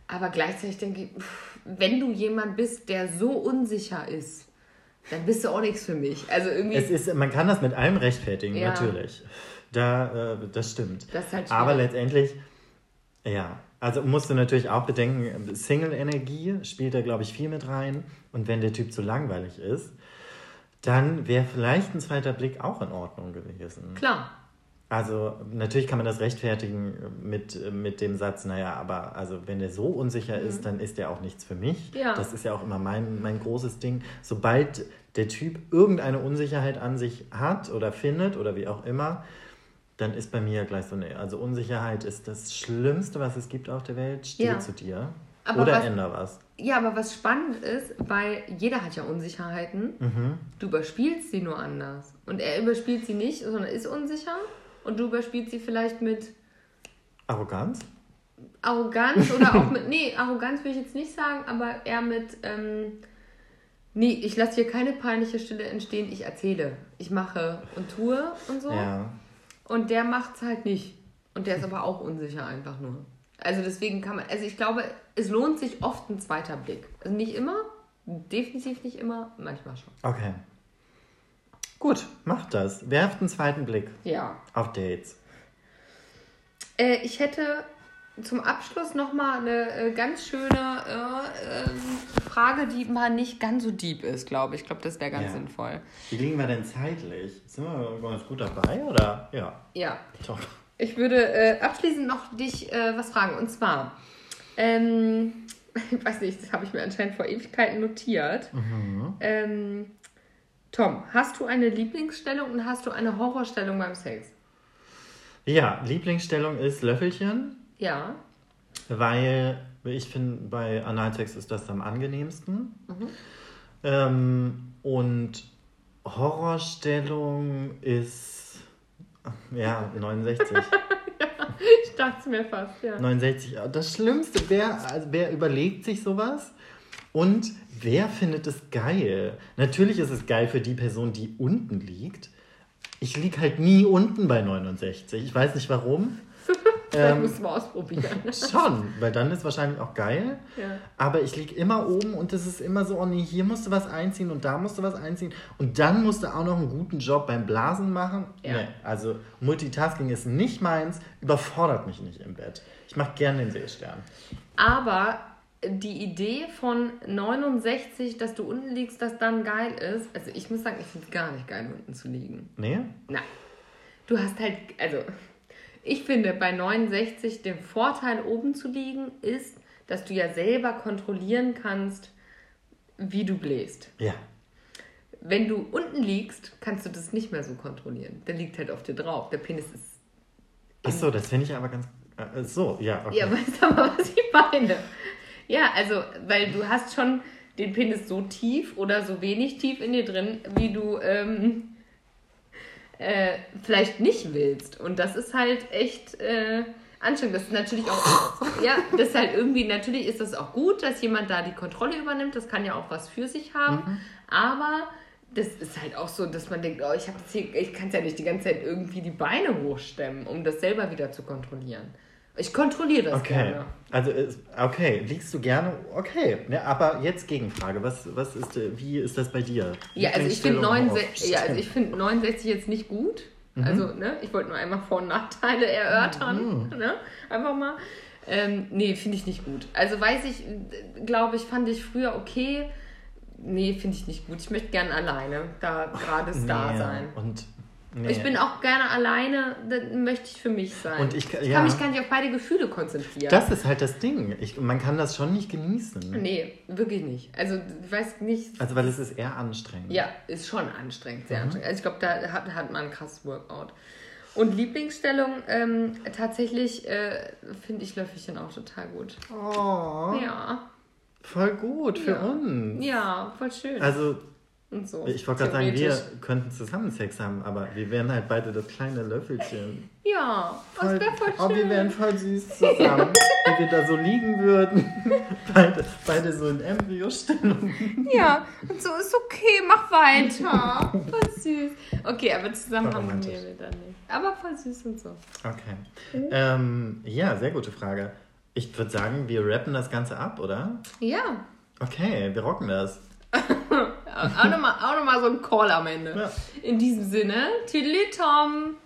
Aber gleichzeitig denke ich, wenn du jemand bist, der so unsicher ist, dann bist du auch nichts für mich. Also irgendwie, Es ist, man kann das mit allem rechtfertigen, Ja. natürlich. Da, äh, das stimmt. Das halt Aber letztendlich, ja, also musst du natürlich auch bedenken, Single-Energie spielt da, glaube ich, viel mit rein. Und wenn der Typ zu langweilig ist, dann wäre vielleicht ein zweiter Blick auch in Ordnung gewesen. klar. Also natürlich kann man das rechtfertigen mit, mit dem Satz, naja, aber also wenn der so unsicher ist, dann ist der auch nichts für mich. Mhm. Ja. Das ist ja auch immer mein, mein großes Ding. Sobald der Typ irgendeine Unsicherheit an sich hat oder findet oder wie auch immer, dann ist bei mir gleich so eine, also Unsicherheit ist das Schlimmste, was es gibt auf der Welt. Steh Ja. zu dir. Aber Oder was- änder was. Ja, aber was spannend ist, weil jeder hat ja Unsicherheiten. Mhm. Du überspielst sie nur anders. Und er überspielt sie nicht, sondern ist unsicher. Und du überspielst sie vielleicht mit Arroganz? Arroganz oder auch *laughs* mit. Nee, Arroganz will ich jetzt nicht sagen, aber eher mit. Ähm, nee, ich lasse hier keine peinliche Stille entstehen, ich erzähle. Ich mache und tue und so. Ja. Und der macht es halt nicht. Und der ist aber auch unsicher einfach nur. Also deswegen kann man, also ich glaube, es lohnt sich oft ein zweiter Blick. Also nicht immer, definitiv nicht immer, manchmal schon. Okay. Gut, macht das. Werft einen zweiten Blick Ja. auf Dates. Äh, ich hätte zum Abschluss nochmal eine äh, ganz schöne äh, ähm, Frage, die mal nicht ganz so deep ist, glaube ich. Ich glaube, das wäre ganz Ja. sinnvoll. Wie liegen wir denn zeitlich? Sind wir ganz gut dabei, oder? Ja. Ja. Top. Ich würde äh, abschließend noch dich äh, was fragen. Und zwar, ähm, *laughs* ich weiß nicht, das habe ich mir anscheinend vor Ewigkeiten notiert. Ähm, Tom, hast du eine Lieblingsstellung und hast du eine Horrorstellung beim Sex? Ja, Lieblingsstellung ist Löffelchen, Ja. weil ich finde, bei Analsex ist das am angenehmsten. Ähm, und Horrorstellung ist, ja, 69. *laughs* Ich dachte es mir fast, ja. 69. Das Schlimmste, wer, also wer überlegt sich sowas? Und wer findet es geil? Natürlich ist es geil für die Person, die unten liegt. Ich liege halt nie unten bei 69. Ich weiß nicht warum. *laughs* Vielleicht ähm, du mal ausprobieren. schon, weil dann ist wahrscheinlich auch geil. Ja. Aber ich liege immer oben und es ist immer so, oh nee, hier musst du was einziehen und da musst du was einziehen. Und dann musst du auch noch einen guten Job beim Blasen machen. Ja. Nee, also Multitasking ist nicht meins, überfordert mich nicht im Bett. Ich mache gerne den Seestern. Aber die Idee von 69, dass du unten liegst, dass dann geil ist, also ich muss sagen, ich finde es gar nicht geil, unten zu liegen. Nee? Na, du hast halt, also ich finde bei 69 der Vorteil oben zu liegen ist, dass du ja selber kontrollieren kannst, wie du bläst. Ja. Wenn du unten liegst, kannst du das nicht mehr so kontrollieren. Der liegt halt auf dir drauf. Der Penis ist. Achso, das finde ich aber ganz. Äh, so, ja, okay. Ja, weißt du aber, was ich meine? Ja, also, weil du hast schon den Penis so tief oder so wenig tief in dir drin, wie du ähm, äh, vielleicht nicht willst. Und das ist halt echt äh, anstrengend. Das ist natürlich auch, *laughs* ja, das ist halt irgendwie, natürlich ist das auch gut, dass jemand da die Kontrolle übernimmt. Das kann ja auch was für sich haben. Aber das ist halt auch so, dass man denkt, oh, ich hier, ich kann es ja nicht die ganze Zeit irgendwie die Beine hochstemmen, um das selber wieder zu kontrollieren. Ich kontrolliere das Okay. gerne. Also, okay, liegst du gerne? Okay. Ne, aber jetzt Gegenfrage. Was, was ist, äh, wie ist das bei dir? Ja, also ich finde Lieblingsstellung, 69, ja, also ich finde 69 jetzt nicht gut. Also, ne, ich wollte nur einmal Vor- und Nachteile erörtern. Ne? Einfach mal. Ähm, nee, finde ich nicht gut. Also weiß ich, glaube ich, fand ich früher okay. Nee, finde ich nicht gut. Ich möchte gerne alleine da gerade da Nee, sein. Und, nee. Ich bin auch gerne alleine, dann möchte ich für mich sein. Und ich- ich ja. kann mich gar nicht auf beide Gefühle konzentrieren. Das ist halt das Ding. Ich, man kann das schon nicht genießen. nee, wirklich nicht. Also, ich weiß nicht, Also, weil es ist eher anstrengend. Ja, ist schon anstrengend, Mhm. sehr anstrengend. Also ich glaube, da hat, hat man ein krasses Workout. Und Lieblingsstellung, ähm, tatsächlich äh, finde ich Löffelchen auch total gut. Oh, Ja, voll gut für Ja. uns. ja, voll schön. Also, und so. ich wollte gerade sagen, wir könnten zusammen Sex haben, aber wir wären halt beide das kleine Löffelchen. *laughs* Ja, das wäre voll oh, wir schön. wären voll süß zusammen, *laughs* wie wir da so liegen würden. *laughs* beide, beide so in Embryostellung. ja, und so ist okay, mach weiter. voll süß. Okay, aber zusammen Voll haben romantisch. wir dann nicht. Aber voll süß und so. Okay. Ähm, ja, sehr gute Frage. Ich würde sagen, wir rappen das Ganze ab, oder? Ja, Okay, wir rocken das. *laughs* auch nochmal noch so ein Call am Ende. Ja. In diesem Sinne, Tüdeli Tom.